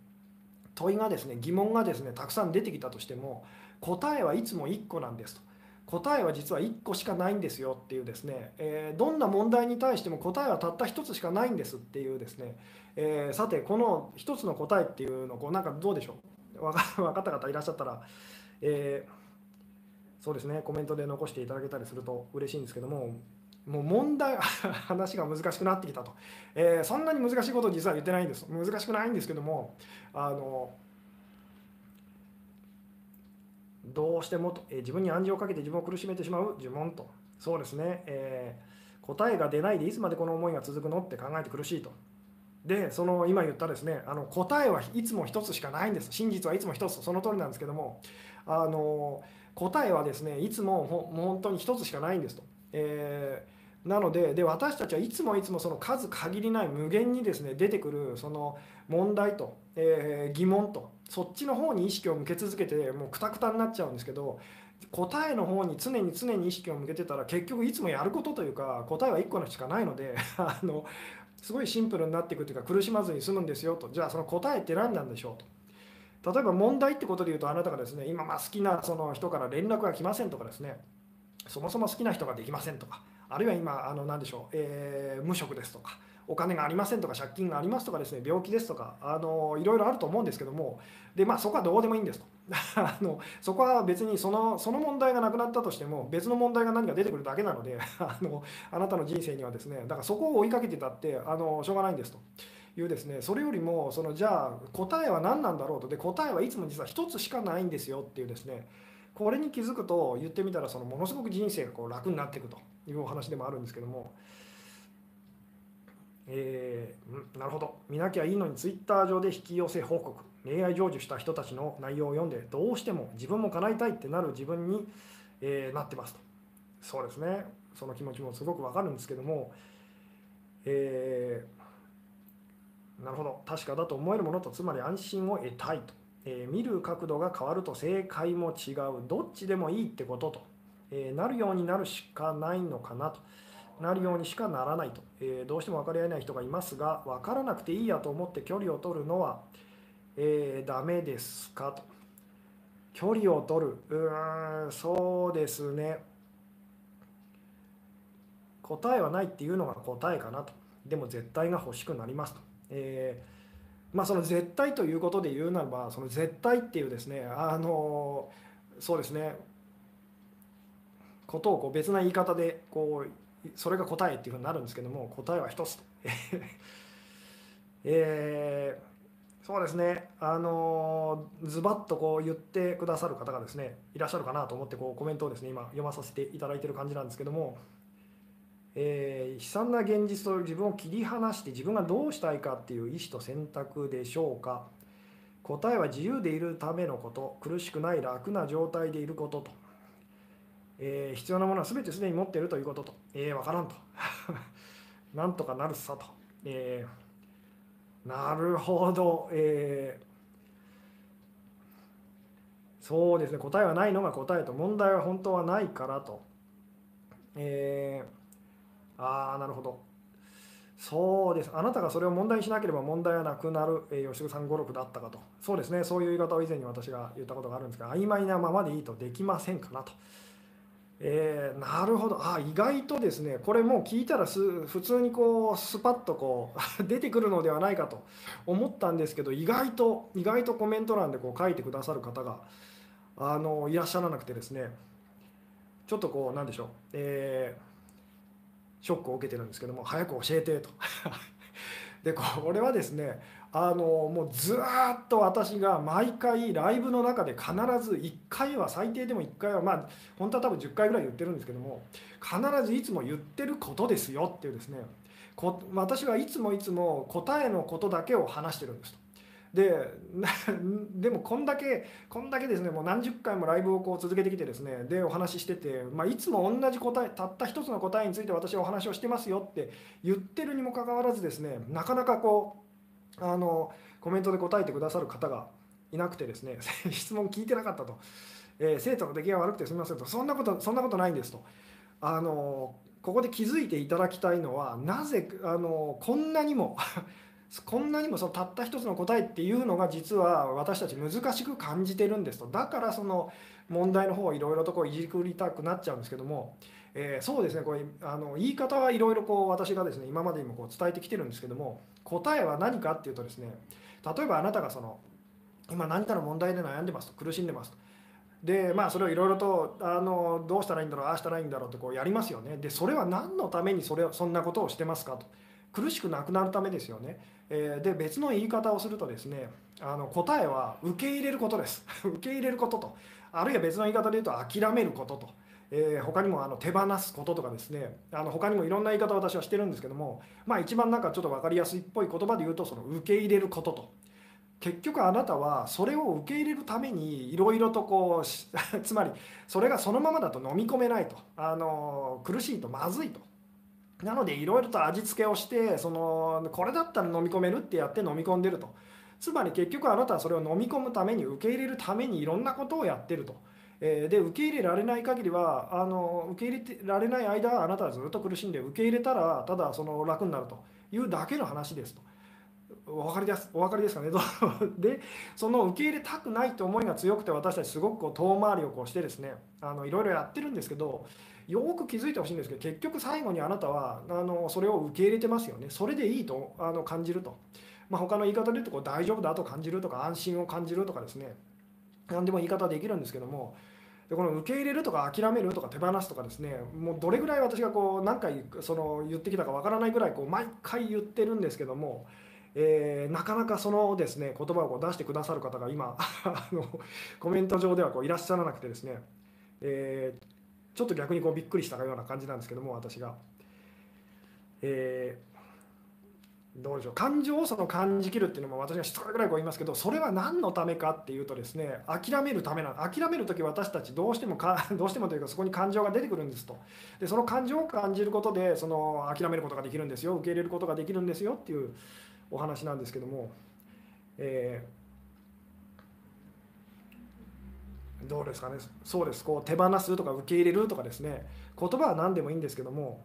問いがですね疑問がですねたくさん出てきたとしても答えはいつも1個なんですと。答えは実は1個しかないんですよっていうですね、えー、どんな問題に対しても答えはたった1つしかないんですっていうですね、えー、さてこの1つの答えっていうのこうなんかどうでしょう？分 かった方いらっしゃったら、えー、そうですね。コメントで残していただけたりすると嬉しいんですけどももう問題 話が難しくなってきたと、えそんなに難しいことを実は言ってないんです。難しくないんですけどもあのどうしてもと、えー、自分に暗示をかけて自分を苦しめてしまう呪文と。そうですね、えー、答えが出ないでいつまでこの思いが続くのって考えて苦しいと。でその今言ったですねあの答えはいつも一つしかないんです。真実はいつも一つ。その通りなんですけどもあの答えはですねいつもほ本当に一つしかないんですと、えーなのでで私たちはいつもいつもその数限りない無限にですね出てくるその問題と、えー、疑問とそっちの方に意識を向け続けてもうくたくたになっちゃうんですけど答えの方に常に常に意識を向けてたら結局いつもやることというか答えは1個のしかないので あのすごいシンプルになっていくというか苦しまずに済むんですよと。じゃあその答えって何なんでしょうと。例えば問題ってことで言うとあなたがですね今ま好きなその人から連絡が来ませんとかですね。そもそも好きな人ができませんとか。あるいは今あの何でしょう、え、無職ですとか。お金がありませんとか借金がありますとかですね病気ですとかあのいろいろあると思うんですけどもで、まあ、そこはどうでもいいんですと あのそこは別にそのその問題がなくなったとしても別の問題が何か出てくるだけなので あのあなたの人生にはですねだからそこを追いかけてたってあのしょうがないんですと。いうですね、それよりもそのじゃあ答えは何なんだろうとで答えはいつも実は一つしかないんですよっていうですねこれに気づくと言ってみたらそのものすごく人生がこう楽になっていくというお話でもあるんですけども、えー、なるほど。見なきゃいいのにツイッター上で引き寄せ報告。恋愛成就した人たちの内容を読んでどうしても自分も叶いたいってなる自分に、えー、なってますと。そうですね。その気持ちもすごくわかるんですけども、えー、なるほど。確かだと思えるものとつまり安心を得たいと、え、見る角度が変わると正解も違う。どっちでもいいってことと。え、なるようになるしかないのかなと。なるようにしかならないと、えー、どうしても分かり合えない人がいますが分からなくていいやと思って距離を取るのは、えー、ダメですかと。距離を取る。うーんそうですね。答えはないっていうのが答えかなと。でも絶対が欲しくなりますと、えー、まあその絶対ということで言うならばその絶対っていうですねあのそうですね。ことをこう別な言い方でこうそれが答えっていうふうになるんですけども答えは一つ。と えー、そうですね、あのズバッとこう言ってくださる方がですねいらっしゃるかなと思ってこうコメントをですね今読まさせていただいてる感じなんですけども、えー、悲惨な現実と自分を切り離して自分がどうしたいかっていう意思と選択でしょうか。答えは自由でいるためのこと苦しくない楽な状態でいることと、えー、必要なものは全てすでに持っているということとえー、分からんと。なんとかなるさと、えーなるほど、え、そうですね。答えはないのが答えと問題は本当はないからと、え、ああなるほど。そうです。あなたがそれを問題にしなければ問題はなくなる、えー、吉久さん語録だったかと。そうですね。そういう言い方を以前に私が言ったことがあるんですが曖昧なままでいいとできませんかなと。えー、なるほど。あ意外とですねこれもう聞いたらす普通にこうスパッとこう 出てくるのではないかと思ったんですけど意外と意外とコメント欄でこう書いてくださる方があのいらっしゃらなくてですねちょっとこうなんでしょう、えー、ショックを受けてるんですけども早く教えてと。でこれはですねあのもうずーっと私が毎回ライブの中で必ず1回は最低でも1回はまあ本当は多分10回ぐらい言ってるんですけども必ずいつも言ってることですよっていうですねこ私はいつもいつも答えのことだけを話してるんですと。で でもこんだけこんだけですねもう何十回もライブをこう続けてきてですねでお話ししてて、まあ、いつも同じ答えたった一つの答えについて私はお話をしてますよって言ってるにもかかわらずですねなかなかこうあのコメントで答えてくださる方がいなくてですね 質問聞いてなかったと、えー、生徒の出来が悪くてすみませんと。そんなことそんなことないんですと。あのここで気づいていただきたいのはなぜあのこんなにも こんなにもそのたった一つの答えっていうのが実は私たち難しく感じてるんですと。だからその問題の方をいろいろとこういじくりたくなっちゃうんですけども、えー、そうですねこれあの言い方はいろいろこう私がですね今までにもこう伝えてきてるんですけども答えは何かっていうとですね例えばあなたがその今何かの問題で悩んでますと苦しんでますと。でまあそれをいろいろとあのどうしたらいいんだろうああしたらいいんだろうってこうやりますよね。でそれは何のためにそれそんなことをしてますかと。苦しくなくなるためですよね。えで別の言い方をするとですねあの答えは受け入れることです。受け入れることと。あるいは別の言い方で言うと諦めることと、えー、他にもあの手放すこととかですねあの他にもいろんな言い方を私はしてるんですけどもまあ一番なんかちょっと分かりやすいっぽい言葉で言うとその受け入れることと。結局あなたはそれを受け入れるためにいろいろとこう つまりそれがそのままだと飲み込めないと。あの苦しいとまずいと。なのでいろいろと味付けをしてそのこれだったら飲み込めるってやって飲み込んでると。つまり結局あなたはそれを飲み込むために受け入れるためにいろんなことをやってると。えで受け入れられない限りはあの受け入れてられない間あなたはずっと苦しんで受け入れたらただその楽になると。いうだけの話ですと。お分かりですお分かりですかね？でその受け入れたくないと思いが強くて私たちすごくこう遠回りをこうしてですねあのいろいろやってるんですけどよく気づいてほしいんですけど結局最後にあなたはあのそれを受け入れてますよね。それでいいとあの感じると、まあ、他の言い方で言うとこう大丈夫だと感じるとか安心を感じるとかですね。何でも言い方できるんですけどもでこの受け入れるとか諦めるとか手放すとかですねもうどれぐらい私がこう何回その言ってきたかわからないぐらいこう毎回言ってるんですけども、えー、なかなかそのですね言葉をこう出してくださる方が今 あのコメント上ではこういらっしゃらなくてですね、えーちょっと逆にこうびっくりしたような感じなんですけども私が。えー、どうでしょう。感情をその感じきるっていうのも私が一回ぐらいこう言いますけどそれは何のためかっていうとですね諦めるためなの。諦める時私たちどうしてもか どうしてもというかそこに感情が出てくるんですと。でその感情を感じることでその諦めることができるんですよ。受け入れることができるんですよっていうお話なんですけども、えーどうですかね。そうです。こう手放すとか受け入れるとかですね。言葉は何でもいいんですけども、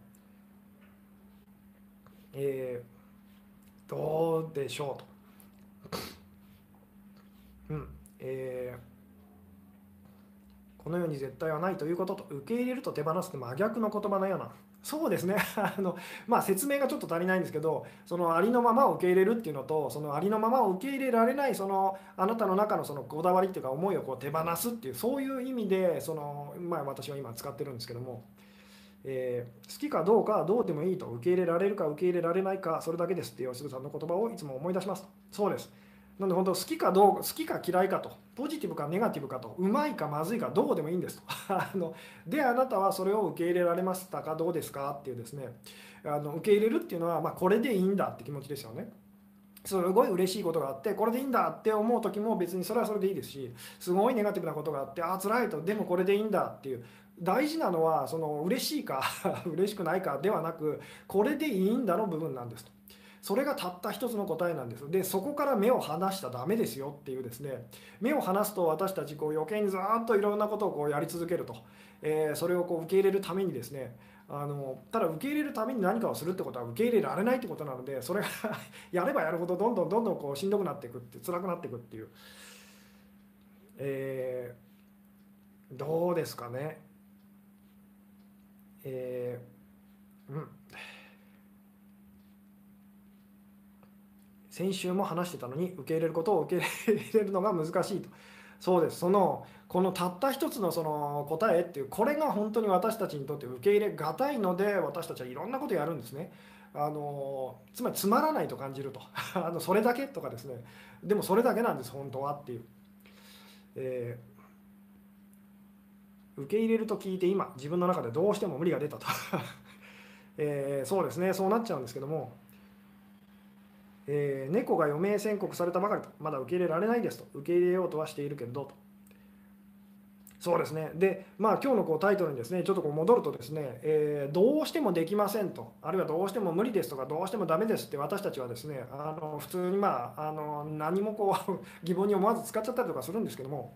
えー、どうでしょうと。うん。えー、このように絶対はないということと受け入れると手放すって真逆の言葉のような。そうですね。あの、まあ、説明がちょっと足りないんですけどそのありのままを受け入れるっていうのとそのありのままを受け入れられないそのあなたの中のそのこだわりっていうか思いをこう手放すっていうそういう意味でその、まあ、私は今使ってるんですけども、えー、好きかどうかどうでもいいと受け入れられるか受け入れられないかそれだけですって吉純さんの言葉をいつも思い出します。そうです。なんで本当好きかどう好きか嫌いかとポジティブかネガティブかとうまいかまずいかどうでもいいんですと。あのであなたはそれを受け入れられましたかどうですかっていうですね。あの受け入れるっていうのは、まあ、これでいいんだって気持ちですよね。すごい嬉しいことがあってこれでいいんだって思う時も別にそれはそれでいいですしすごいネガティブなことがあってああ辛いとでもこれでいいんだっていう大事なのはその嬉しいか 嬉しくないかではなくこれでいいんだの部分なんですと。それがたった一つの答えなんです。でそこから目を離したらダメですよっていうですね。目を離すと私たちこう余計にずっといろんなことをこうやり続けると、えー、それをこう受け入れるためにですねあのただ受け入れるために何かをするってことは受け入れられないってことなのでそれが やればやるほどどんどんどんどんこうしんどくなっていくって辛くなっていくっていう、えー、どうですかね。えー、うん。先週も話してたのに受け入れることを受け入れるのが難しいと。そうです。そのこのたった一つのその答えっていうこれが本当に私たちにとって受け入れがたいので私たちはいろんなことやるんですね。あのつまりつまらないと感じると。あのそれだけとかですね。でもそれだけなんです本当はっていう、えー、受け入れると聞いて今自分の中でどうしても無理が出たと、えー、そうですね。そうなっちゃうんですけどもえー、猫が余命宣告されたばかりとまだ受け入れられないですと。受け入れようとはしているけどと。そうですね。でまあ今日のこうタイトルにですねちょっとこう戻るとですね、えー、どうしてもできませんと。あるいはどうしても無理ですとかどうしてもダメですって私たちはですねあの普通にまああの何もこう 疑問に思わず使っちゃったりとかするんですけども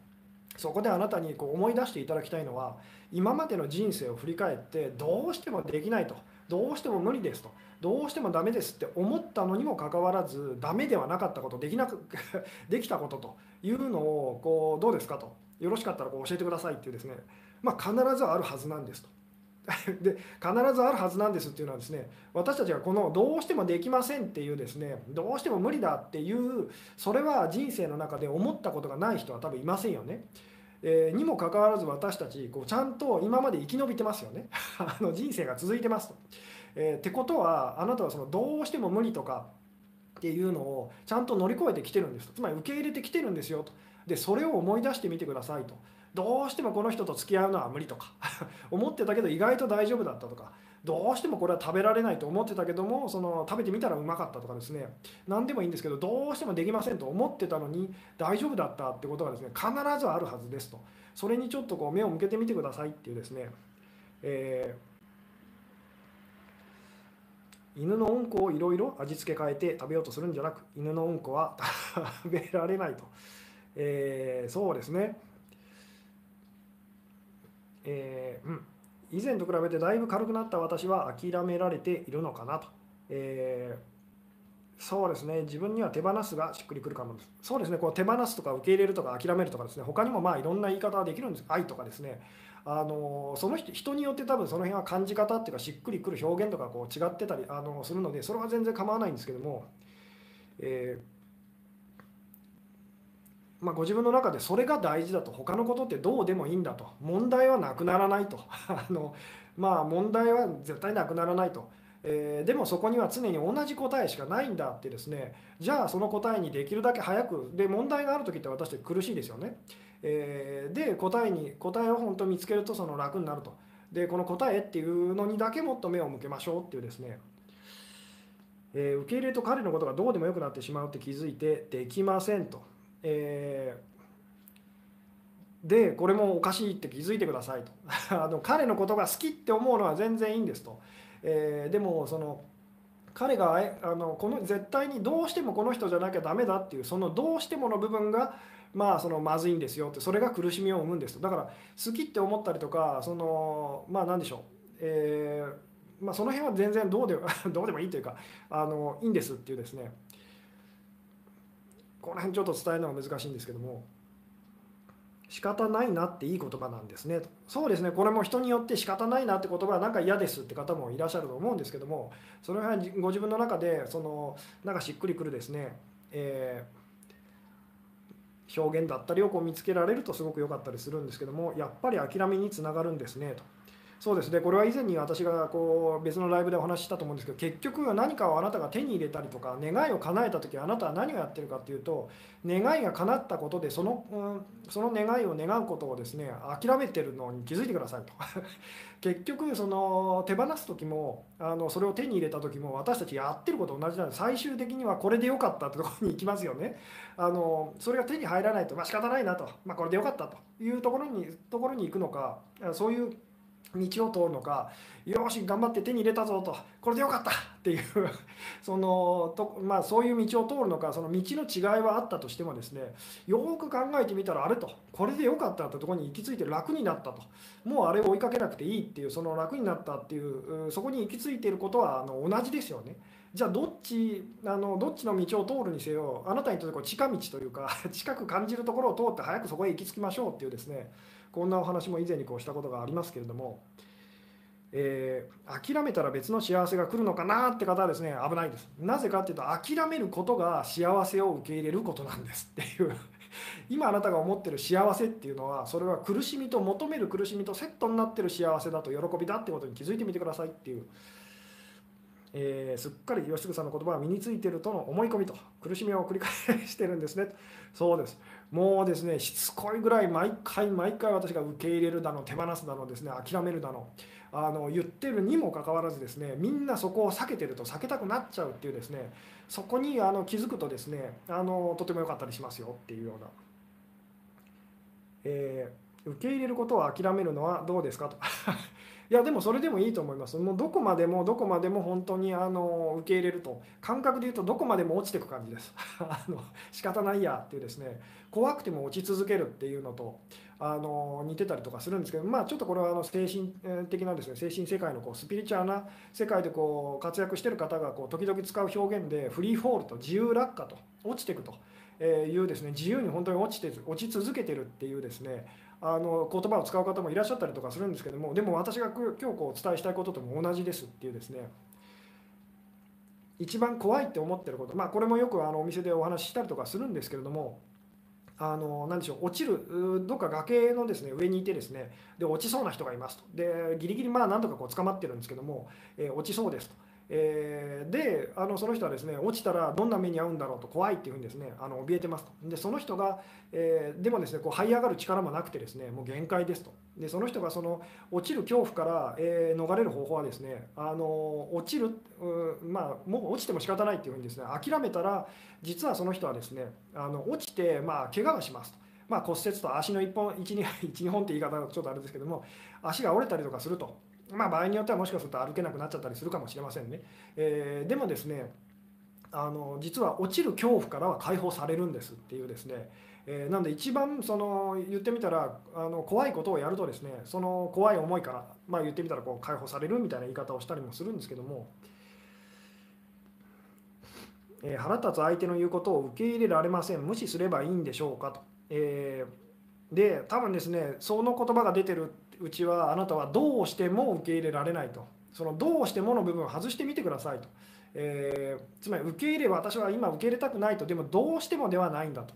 そこであなたにこう思い出していただきたいのは今までの人生を振り返ってどうしてもできないとどうしても無理ですとどうしてもダメですって思ったのにもかかわらずダメではなかったことできなく できたことというのをこうどうですかとよろしかったらこう教えてくださいっていうですね、まあ、必ずあるはずなんですと。で必ずあるはずなんですっていうのはですね私たちがこのどうしてもできませんっていうですねどうしても無理だっていうそれは人生の中で思ったことがない人は多分いませんよね。えー、にもかかわらず私たちこうちゃんと今まで生き延びてますよね あの人生が続いてますと。えー、ってことはあなたはそのどうしても無理とかっていうのをちゃんと乗り越えてきてるんですつまり受け入れてきてるんですよとでそれを思い出してみてくださいとどうしてもこの人と付き合うのは無理とか 思ってたけど意外と大丈夫だったとかどうしてもこれは食べられないと思ってたけどもその食べてみたらうまかったとかですね。何でもいいんですけどどうしてもできませんと思ってたのに大丈夫だったってことがですね必ずあるはずですと。それにちょっとこう目を向けてみてくださいっていうですね、えー犬のうんこをいろいろ味付け変えて食べようとするんじゃなく犬のうんこは食べられないと、えー、そうですね、えー、うん、以前と比べてだいぶ軽くなった私は諦められているのかなと、えー、そうですね。自分には手放すがしっくりくるかも。ですそうですね。こう手放すとか受け入れるとか諦めるとかですね。他にもまあいろんな言い方はできるんです。愛とかですね。あのその人人によって多分その辺は感じ方っていうかしっくりくる表現とかこう違ってたりあのするのでそれは全然構わないんですけども、えー、まあ、ご自分の中でそれが大事だと。他のことってどうでもいいんだと。問題はなくならないと。あの、まあ、問題は絶対なくならないと。えー、でもそこには常に同じ答えしかないんだってですね。じゃあその答えにできるだけ早く。で問題がある時って私って苦しいですよね。えー、で答えに答えを本当見つけるとその楽になると。でこの答えっていうのにだけもっと目を向けましょうっていうですね、えー、受け入れと彼のことがどうでもよくなってしまうって気づいてできませんと、えー、でこれもおかしいって気づいてくださいと。あの彼のことが好きって思うのは全然いいんですと、えー、でもその彼があのこの絶対にどうしてもこの人じゃなきゃダメだっていうそのどうしてもの部分がまあそのまずいんですよってそれが苦しみを生むんですだから好きって思ったりとかそのまあ何でしょう、えーまあ、その辺は全然どうで どうでもいいというかあのいいんですっていうですね。この辺ちょっと伝えるのが難しいんですけども仕方ないなっていい言葉なんですねそうですね。これも人によって仕方ないなって言葉はなんか嫌ですって方もいらっしゃると思うんですけどもそれはご自分の中でそのなんかしっくりくるですね、えー表現だったりをこう見つけられるとすごく良かったりするんですけどもやっぱり諦めにつながるんですねと。そうですね。これは以前に私がこう別のライブでお話ししたと思うんですけど結局何かをあなたが手に入れたりとか願いを叶えた時あなたは何をやってるかっていうと願いが叶ったことでその,、うん、その願いを願うことをですね諦めてるのに気づいてくださいと。結局その手放す時もあのそれを手に入れた時も私たちやってること同じなんで最終的にはこれでよかったってところに行きますよね。あのそれが手に入らないとまあ仕方ないなと、まあ、これでよかったというところにところに行くのかそういう道を通るのかよし頑張って手に入れたぞとこれでよかったっていう そのと、まあ、そういう道を通るのかその道の違いはあったとしてもですねよく考えてみたらあれとこれでよかったってとこに行き着いて楽になったともうあれを追いかけなくていいっていうその楽になったっていうそこに行き着いていることはあの同じですよね。じゃあどっちあのどっちの道を通るにせよあなたにとってこう近道というか近く感じるところを通って早くそこへ行き着きましょうっていうですねこんなお話も以前にこうしたことがありますけれども、えー、諦めたら別の幸せが来るのかなって方はですね危ないですなぜかっていうと諦めることが幸せを受け入れることなんですっていう 今あなたが思ってる幸せっていうのはそれは苦しみと求める苦しみとセットになってる幸せだと喜びだってことに気づいてみてくださいっていう。えー、すっかり吉嗣さんの言葉が身についているとの思い込みと苦しみを繰り返してるんですね。そうです。もうですねしつこいぐらい毎回毎回私が受け入れるだの手放すだのですね諦めるだのあの言ってるにもかかわらずですねみんなそこを避けてると避けたくなっちゃうっていうですねそこにあの気づくとですねあのとても良かったりしますよっていうような、えー、受け入れることを諦めるのはどうですかと。いやでもそれでもいいと思います。もうどこまでもどこまでも本当にあの受け入れると感覚で言うとどこまでも落ちていく感じです。あの仕方ないやっていうですね。怖くても落ち続けるっていうのとあの似てたりとかするんですけどまあちょっとこれはあの精神的なですね精神世界のこうスピリチュアルな世界でこう活躍してる方がこう時々使う表現でフリーフォールと自由落下と落ちていくというですね自由に本当に落ちて落ち続けてるっていうですねあの言葉を使う方もいらっしゃったりとかするんですけどもでも私が今日こうお伝えしたいこととも同じですっていうですね。一番怖いって思ってることまあこれもよくあのお店でお話ししたりとかするんですけれどもあの何でしょう落ちるどっか崖のですね上にいてですねで落ちそうな人がいますと。でギリギリまあなんとかこう捕まってるんですけども、えー、落ちそうですと。えー、であのその人はですね落ちたらどんな目に遭うんだろうと怖いっていうふうにですねあの怯えてますと。でその人が、えー、でもですねこう這い上がる力もなくてですねもう限界ですと。でその人がその落ちる恐怖から、えー、逃れる方法はですねあの落ちるまあもう落ちても仕方ないっていうふうにですね諦めたら実はその人はですねあの落ちてまあ怪我がしますと。まあ、骨折と足の1本12本って言い方はちょっとあれですけども足が折れたりとかすると。まあ、場合によってはもしかすると歩けなくなっちゃったりするかもしれませんね。えー、でもですねあの実は落ちる恐怖からは解放されるんですっていうですね、えー、なんで一番その言ってみたらあの怖いことをやるとですねその怖い思いから、まあ、言ってみたらこう解放されるみたいな言い方をしたりもするんですけども、えー、腹立つ相手の言うことを受け入れられません無視すればいいんでしょうかと。えー、で多分ですねその言葉が出てるうちはあなたはどうしても受け入れられないと。そのどうしてもの部分を外してみてくださいと、えー、つまり受け入れ私は今受け入れたくないと。でもどうしてもではないんだと。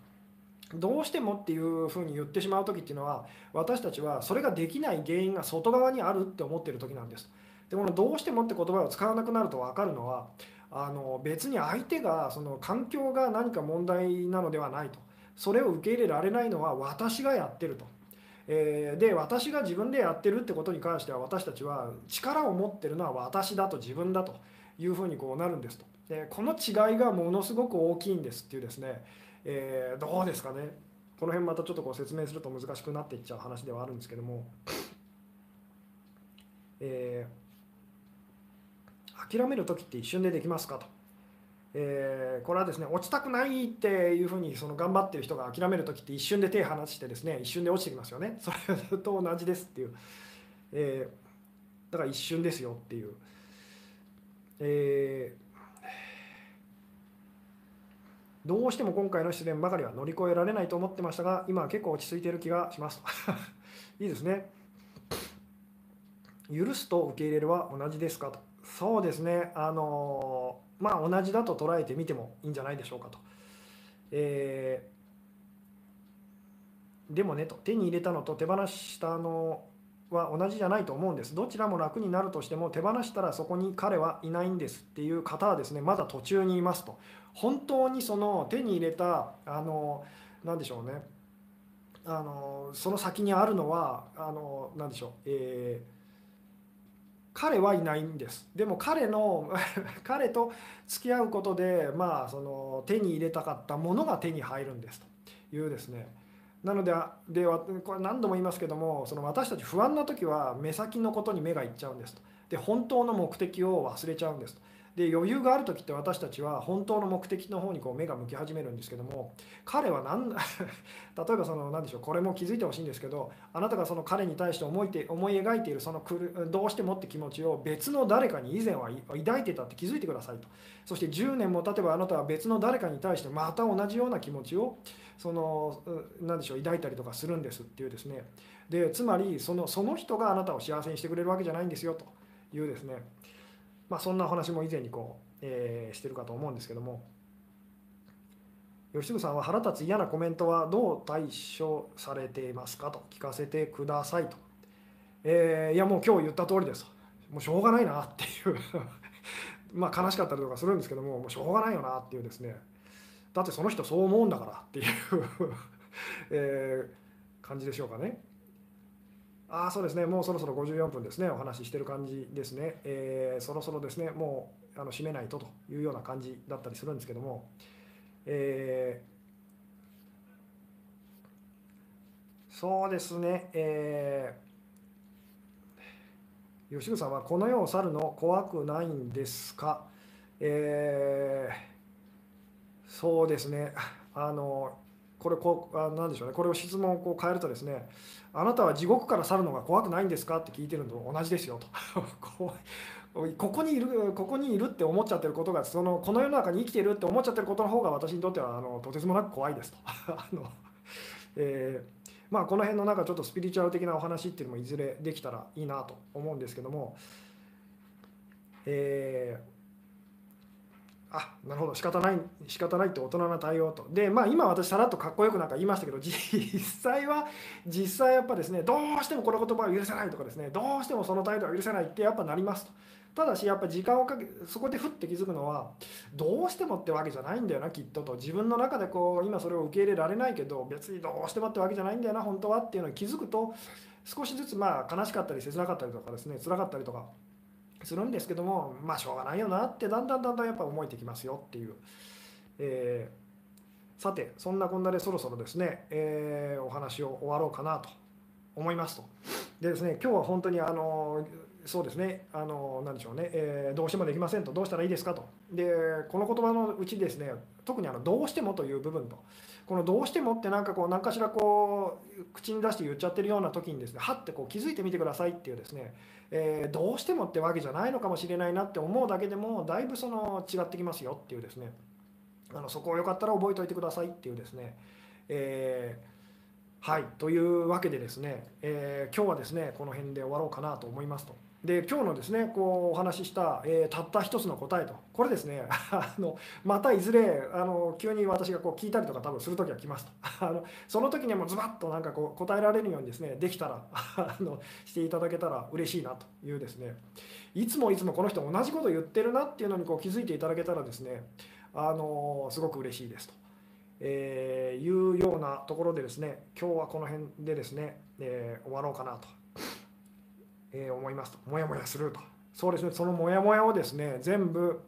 どうしてもっていうふうに言ってしまう時っていうのは私たちはそれができない原因が外側にあるって思ってる時なんです。でこのどうしてもって言葉を使わなくなると分かるのはあの別に相手がその環境が何か問題なのではないと。それを受け入れられないのは私がやってると。えー、で私が自分でやってるってことに関しては私たちは力を持ってるのは私だと自分だというふうにこうなるんですと。でこの違いがものすごく大きいんですっていうですね、えー、どうですかね。この辺またちょっとこう説明すると難しくなっていっちゃう話ではあるんですけども、えー、諦める時って一瞬でできますかと。えー、これはですね落ちたくないっていうふうにその頑張ってる人が諦める時って一瞬で手離してですね一瞬で落ちてきますよね。それと同じですっていう、えー、だから一瞬ですよっていう、えー、どうしても今回の失恋ばかりは乗り越えられないと思ってましたが今は結構落ち着いてる気がします。いいですね。許すと受け入れるは同じですかと。そうですね。あのまあ同じだと捉えてみてもいいんじゃないでしょうかと。えー、でもねと手に入れたのと手放したのは同じじゃないと思うんです。どちらも楽になるとしても手放したらそこに彼はいないんですっていう方はですねまだ途中にいますと。本当にその手に入れたあの何でしょうね。あのその先にあるのはあの何でしょう、えー彼はいないんです。でも彼の 彼と付き合うことでまあその手に入れたかったものが手に入るんです。というですね。なのででこれ何度も言いますけどもその私たち不安な時は目先のことに目がいっちゃうんです。と。で本当の目的を忘れちゃうんです。と。で余裕がある時って私たちは本当の目的の方にこう目が向き始めるんですけども彼は何 例えばその何でしょうこれも気づいてほしいんですけどあなたがその彼に対して思いて思い描いているそのくるどうしてもって気持ちを別の誰かに以前は抱いてたって気づいてくださいと。そして10年も経てばあなたは別の誰かに対してまた同じような気持ちをその何でしょう抱いたりとかするんですっていうですね。でつまりそのその人があなたを幸せにしてくれるわけじゃないんですよというですね。まあ、そんな話も以前にこう、えー、してるかと思うんですけども吉純さんは腹立つ嫌なコメントはどう対処されていますかと聞かせてくださいと、えー、いやもう今日言った通りです。もうしょうがないなっていう。まあ悲しかったりとかするんですけどももうしょうがないよなっていうですね。だってその人そう思うんだからっていう えー、感じでしょうかね。あそうですね、もうそろそろ54分ですね、お話ししてる感じですね、えー、そろそろですね、もうあの締めないとというような感じだったりするんですけども、えー、そうですね、えー、吉野さんはこの世を去るの怖くないんですか、えー、そうですね、あのこれこうあなんでしょうね。これを質問をこう変えるとですねあなたは地獄から去るのが怖くないんですか？って聞いてるのと同じですよと。ここにいるここにいるって思っちゃってることがそのこの世の中に生きてるって思っちゃってることの方が私にとってはあのとてつもなく怖いですと。あの、えー、まあこの辺の中ちょっとスピリチュアル的なお話っていうのもいずれできたらいいなと思うんですけどもえーあなるほど。仕方ない仕方ないって大人な対応と。でまあ今私さらっとかっこよくなんか言いましたけど 実際は実際やっぱですねどうしてもこの言葉は許せないとかですねどうしてもその態度は許せないってやっぱなりますと。ただしやっぱ時間をかけそこでふって気づくのはどうしてもってわけじゃないんだよなきっとと。自分の中でこう今それを受け入れられないけど別にどうしてもってわけじゃないんだよな本当はっていうのに気づくと少しずつまあ悲しかったり切なかったりとかですね辛かったりとかするんですけどもまあしょうがないよなってだんだんだんだんやっぱ思えてきますよっていう、えー、さてそんなこんなでそろそろですね、えー、お話を終わろうかなと思いますと。でですね今日は本当にあのそうですねあの何でしょうね、えー、どうしてもできませんとどうしたらいいですかと。でこの言葉のうちですね特にあのどうしてもという部分と。このどうしてもってなんかこう何かしらこう口に出して言っちゃってるような時にですねはってこう気づいてみてくださいっていうですねえー、どうしてもってわけじゃないのかもしれないなって思うだけでもだいぶその違ってきますよっていうですねあのそこをよかったら覚えておいてくださいっていうですね、えー、はいというわけでですね、えー、今日はですねこの辺で終わろうかなと思いますと。で今日のですねこうお話しした、えー、たった一つの答えとこれですね あのまたいずれあの急に私がこう聞いたりとか多分する時は来ますと。あのその時にはもうズバッとなんかこう答えられるようにですねできたら あのしていただけたら嬉しいなというですね。いつもいつもこの人同じこと言ってるなっていうのにこう気づいていただけたらですねあのすごく嬉しいですと。えー、いうようなところでですね今日はこの辺でですね、えー、終わろうかなと。え、思いますと。モヤモヤすると。そうですね。そのモヤモヤをですね全部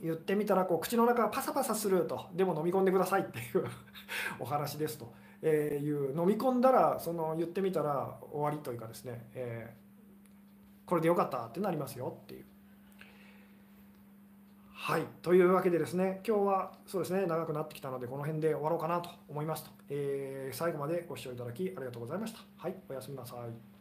言ってみたらこう口の中がパサパサすると。でも飲み込んでくださいっていう お話ですと、えいう飲み込んだらその言ってみたら終わりというかですね、えー、これでよかったってなりますよっていう。はい。というわけでですね今日はそうですね長くなってきたのでこの辺で終わろうかなと思いますと、えー、最後までご視聴いただきありがとうございました。はい。おやすみなさい。